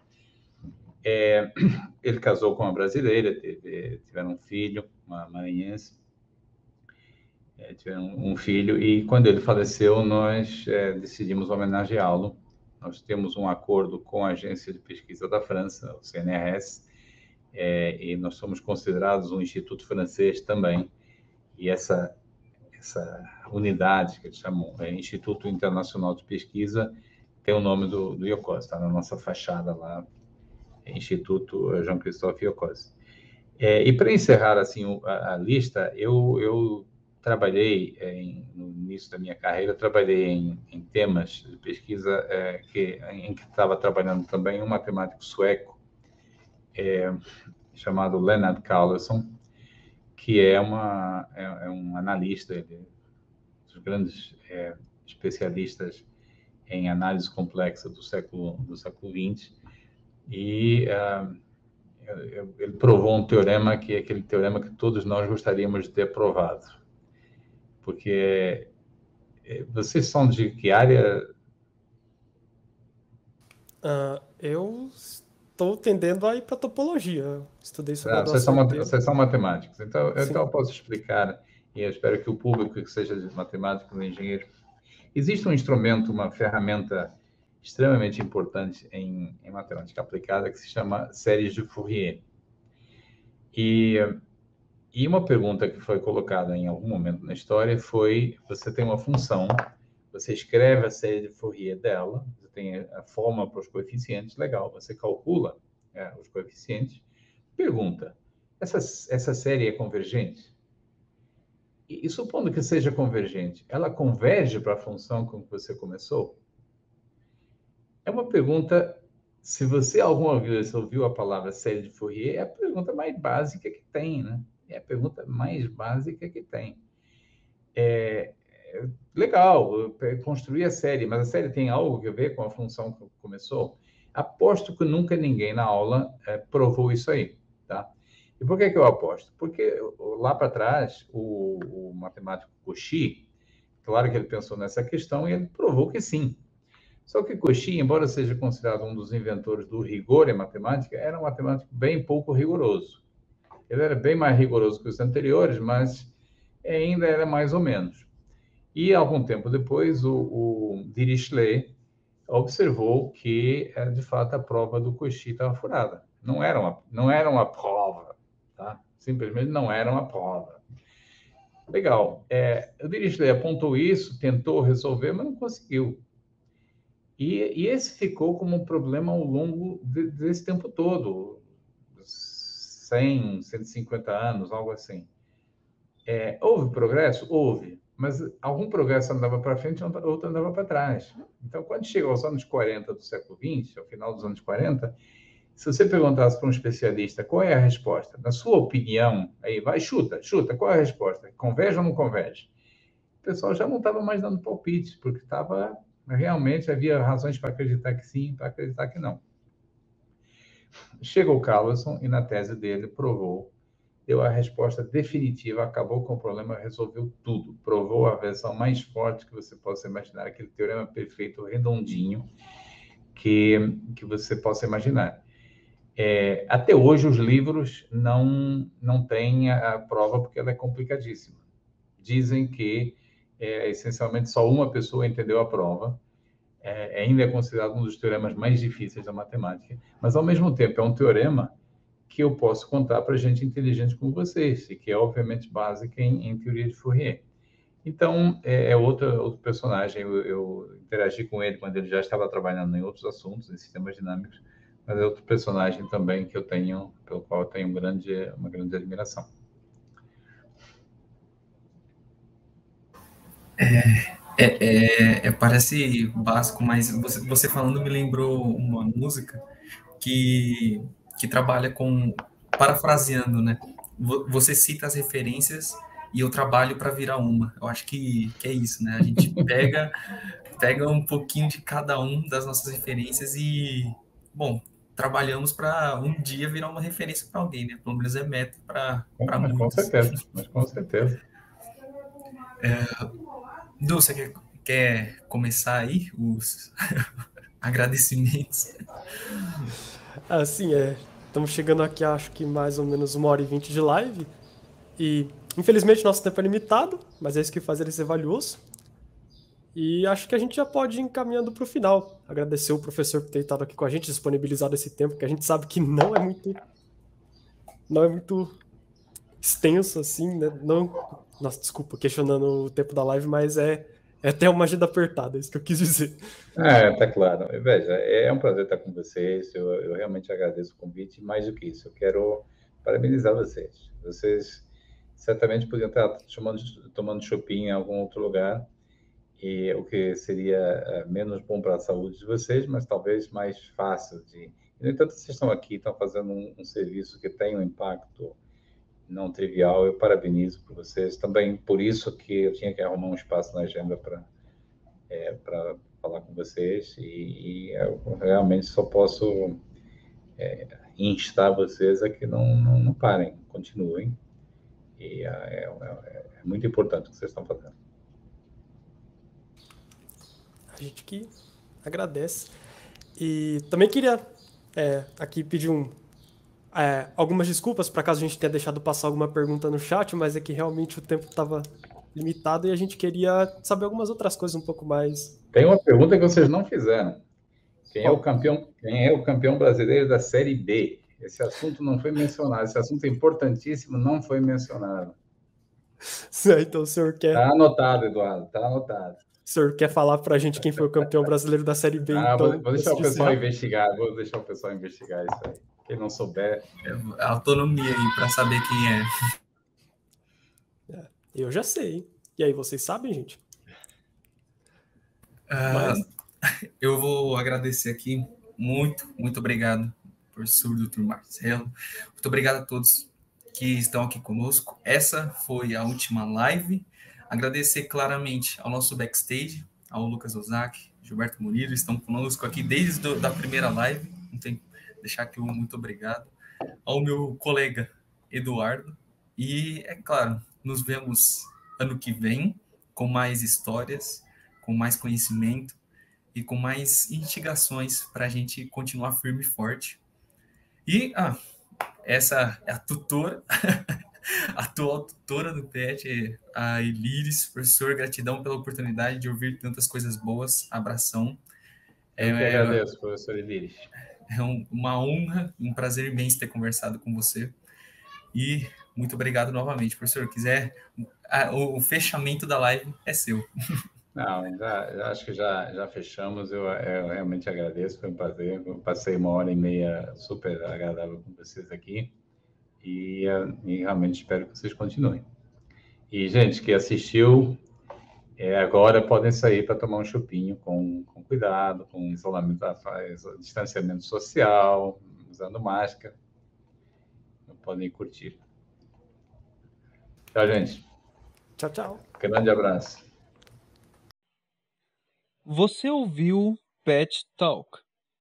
É, ele casou com uma brasileira, teve, tiveram um filho, uma maranhense, é, tiveram um filho, e quando ele faleceu, nós é, decidimos homenageá-lo. Nós temos um acordo com a Agência de Pesquisa da França, o CNRS, é, e nós somos considerados um instituto francês também. E essa, essa unidade, que eles chamam é, Instituto Internacional de Pesquisa, tem o nome do, do está na nossa fachada lá, Instituto Jean-Christophe Iocos. É, e para encerrar assim a, a lista, eu, eu trabalhei é, em, no início da minha carreira trabalhei em, em temas de pesquisa é, que em que estava trabalhando também um matemático sueco é, chamado Leonard Carlson que é uma é, é um analista ele, dos grandes é, especialistas em análise complexa do século do século 20 e uh, ele provou um teorema que é aquele teorema que todos nós gostaríamos de ter provado porque eh, vocês são de que área? Uh, eu estou tendendo a ir para topologia. Estudei sobre ah, vocês, são, vocês são matemáticos, então, então eu posso explicar, e eu espero que o público que seja de matemático ou engenheiro. Existe um instrumento, uma ferramenta extremamente importante em, em matemática aplicada que se chama séries de Fourier. E e uma pergunta que foi colocada em algum momento na história foi: você tem uma função, você escreve a série de Fourier dela, tem a forma para os coeficientes, legal, você calcula é, os coeficientes. Pergunta: essa, essa série é convergente? E, e supondo que seja convergente, ela converge para a função com que você começou? É uma pergunta se você alguma vez ouviu a palavra série de Fourier, é a pergunta mais básica que tem, né? É a pergunta mais básica que tem. É, legal, construir a série, mas a série tem algo a ver com a função que começou? Aposto que nunca ninguém na aula é, provou isso aí, tá? E por que, que eu aposto? Porque lá para trás, o, o matemático Cauchy, claro que ele pensou nessa questão e ele provou que sim. Só que Cauchy, embora seja considerado um dos inventores do rigor em matemática, era um matemático bem pouco rigoroso. Ele era bem mais rigoroso que os anteriores, mas ainda era mais ou menos. E algum tempo depois, o, o Dirichlet observou que, de fato, a prova do Coxi estava furada. Não era uma, não era uma prova, tá? Simplesmente não era uma prova. Legal. É, o Dirichlet apontou isso, tentou resolver, mas não conseguiu. E, e esse ficou como um problema ao longo de, desse tempo todo, 100, 150 anos, algo assim. É, houve progresso? Houve mas algum progresso andava para frente, outro andava para trás. Então, quando chega aos anos 40 do século XX, ao final dos anos 40, se você perguntasse para um especialista qual é a resposta, na sua opinião, aí vai, chuta, chuta, qual é a resposta? Converge ou não converge? O pessoal já não estava mais dando palpite, porque estava realmente havia razões para acreditar que sim, para acreditar que não. Chegou Carlson e na tese dele provou deu a resposta definitiva, acabou com o problema, resolveu tudo, provou a versão mais forte que você possa imaginar, aquele teorema perfeito, redondinho, que, que você possa imaginar. É, até hoje, os livros não, não têm a, a, prova porque ela é complicadíssima. Dizem que é, essencialmente só uma pessoa entendeu a prova, é, ainda é considerado um dos teoremas mais difíceis da matemática, mas ao mesmo tempo é um teorema que eu posso contar para gente inteligente como vocês, que é obviamente básica em, em teoria de Fourier. Então, é, é outro, outro personagem, eu, eu, interagi com ele quando ele já estava trabalhando em outros assuntos, em sistemas dinâmicos, mas é outro personagem também que eu tenho, pelo qual eu tenho um grande, uma grande admiração. É, é, é, é, parece básico, mas você, você falando me lembrou uma música que que trabalha com parafraseando, né? Você cita as referências e eu trabalho para virar uma. Eu acho que, que é isso, né? A gente pega pega um pouquinho de cada um das nossas referências e, bom, trabalhamos para um dia virar uma referência para alguém, né? Pelo menos é meta para muitos. Com certeza, mas com certeza. É, Du, você quer, quer começar aí os agradecimentos? Assim, é. Estamos chegando aqui, acho que mais ou menos uma hora e vinte de live. E, infelizmente, nosso tempo é limitado, mas é isso que faz ele ser valioso. E acho que a gente já pode ir encaminhando para o final. Agradecer o professor por ter estado aqui com a gente, disponibilizado esse tempo, que a gente sabe que não é muito. Não é muito extenso, assim, né? Não. Nossa, desculpa, questionando o tempo da live, mas é é até uma agenda apertada, é isso que eu quis dizer. É, tá claro. Veja, é um prazer estar com vocês. Eu, eu realmente agradeço o convite. Mais do que isso, eu quero parabenizar vocês. Vocês certamente podiam estar tomando, tomando shopping em algum outro lugar, e o que seria é, menos bom para a saúde de vocês, mas talvez mais fácil de. No entanto, vocês estão aqui, estão fazendo um, um serviço que tem um impacto não trivial. Eu parabenizo por vocês. Também por isso que eu tinha que arrumar um espaço na agenda para é, para falar com vocês e, e, eu realmente só posso é, instar vocês a que não, não, não parem, continuem. E é, é, é, é muito importante o que vocês estão fazendo. A gente que agradece. E também queria é, aqui pedir um, é, algumas desculpas para caso a gente tenha deixado passar alguma pergunta no chat, mas é que realmente o tempo estava limitado e a gente queria saber algumas outras coisas um pouco mais. Tem uma pergunta que vocês não fizeram. Quem é o campeão, quem é o campeão brasileiro da Série B? Esse assunto não foi mencionado. Esse assunto é importantíssimo, não foi mencionado. então o senhor quer. Está anotado, Eduardo, está anotado. O senhor quer falar para a gente quem foi o campeão brasileiro da Série B? Ah, então, vou, vou deixar o pessoal investigar, vou deixar o pessoal investigar isso aí. Quem não souber. É autonomia aí para saber quem é. é. Eu já sei. E aí, vocês sabem, gente? Uh, Mas... Eu vou agradecer aqui. Muito, muito obrigado, professor Dr. Marcelo. Muito obrigado a todos que estão aqui conosco. Essa foi a última live. Agradecer claramente ao nosso backstage, ao Lucas Ozaki, Gilberto Murilo, estão conosco aqui desde a primeira live. Não tem deixar aqui um muito obrigado ao meu colega Eduardo. E, é claro, nos vemos ano que vem com mais histórias, com mais conhecimento e com mais instigações para a gente continuar firme e forte. E ah, essa é a tutora, a atual tutora do PET, a Elires. Professor, gratidão pela oportunidade de ouvir tantas coisas boas. Abração. É, Eu que agradeço, professor Ibiris. É um, uma honra, um prazer imenso ter conversado com você. E muito obrigado novamente, professor. Quiser, a, o, o, fechamento da live é seu. Não, já, acho que já, já fechamos. Eu, eu, realmente agradeço, foi um prazer. Eu passei uma hora e meia super agradável com vocês aqui. E, e realmente espero que vocês continuem. E, gente, que assistiu, é, agora podem sair para tomar um chupinho com, com cuidado, com isolamento, distanciamento social, usando máscara. Podem curtir. Tchau, gente. Tchau, tchau. Grande abraço. Você ouviu Pet Talk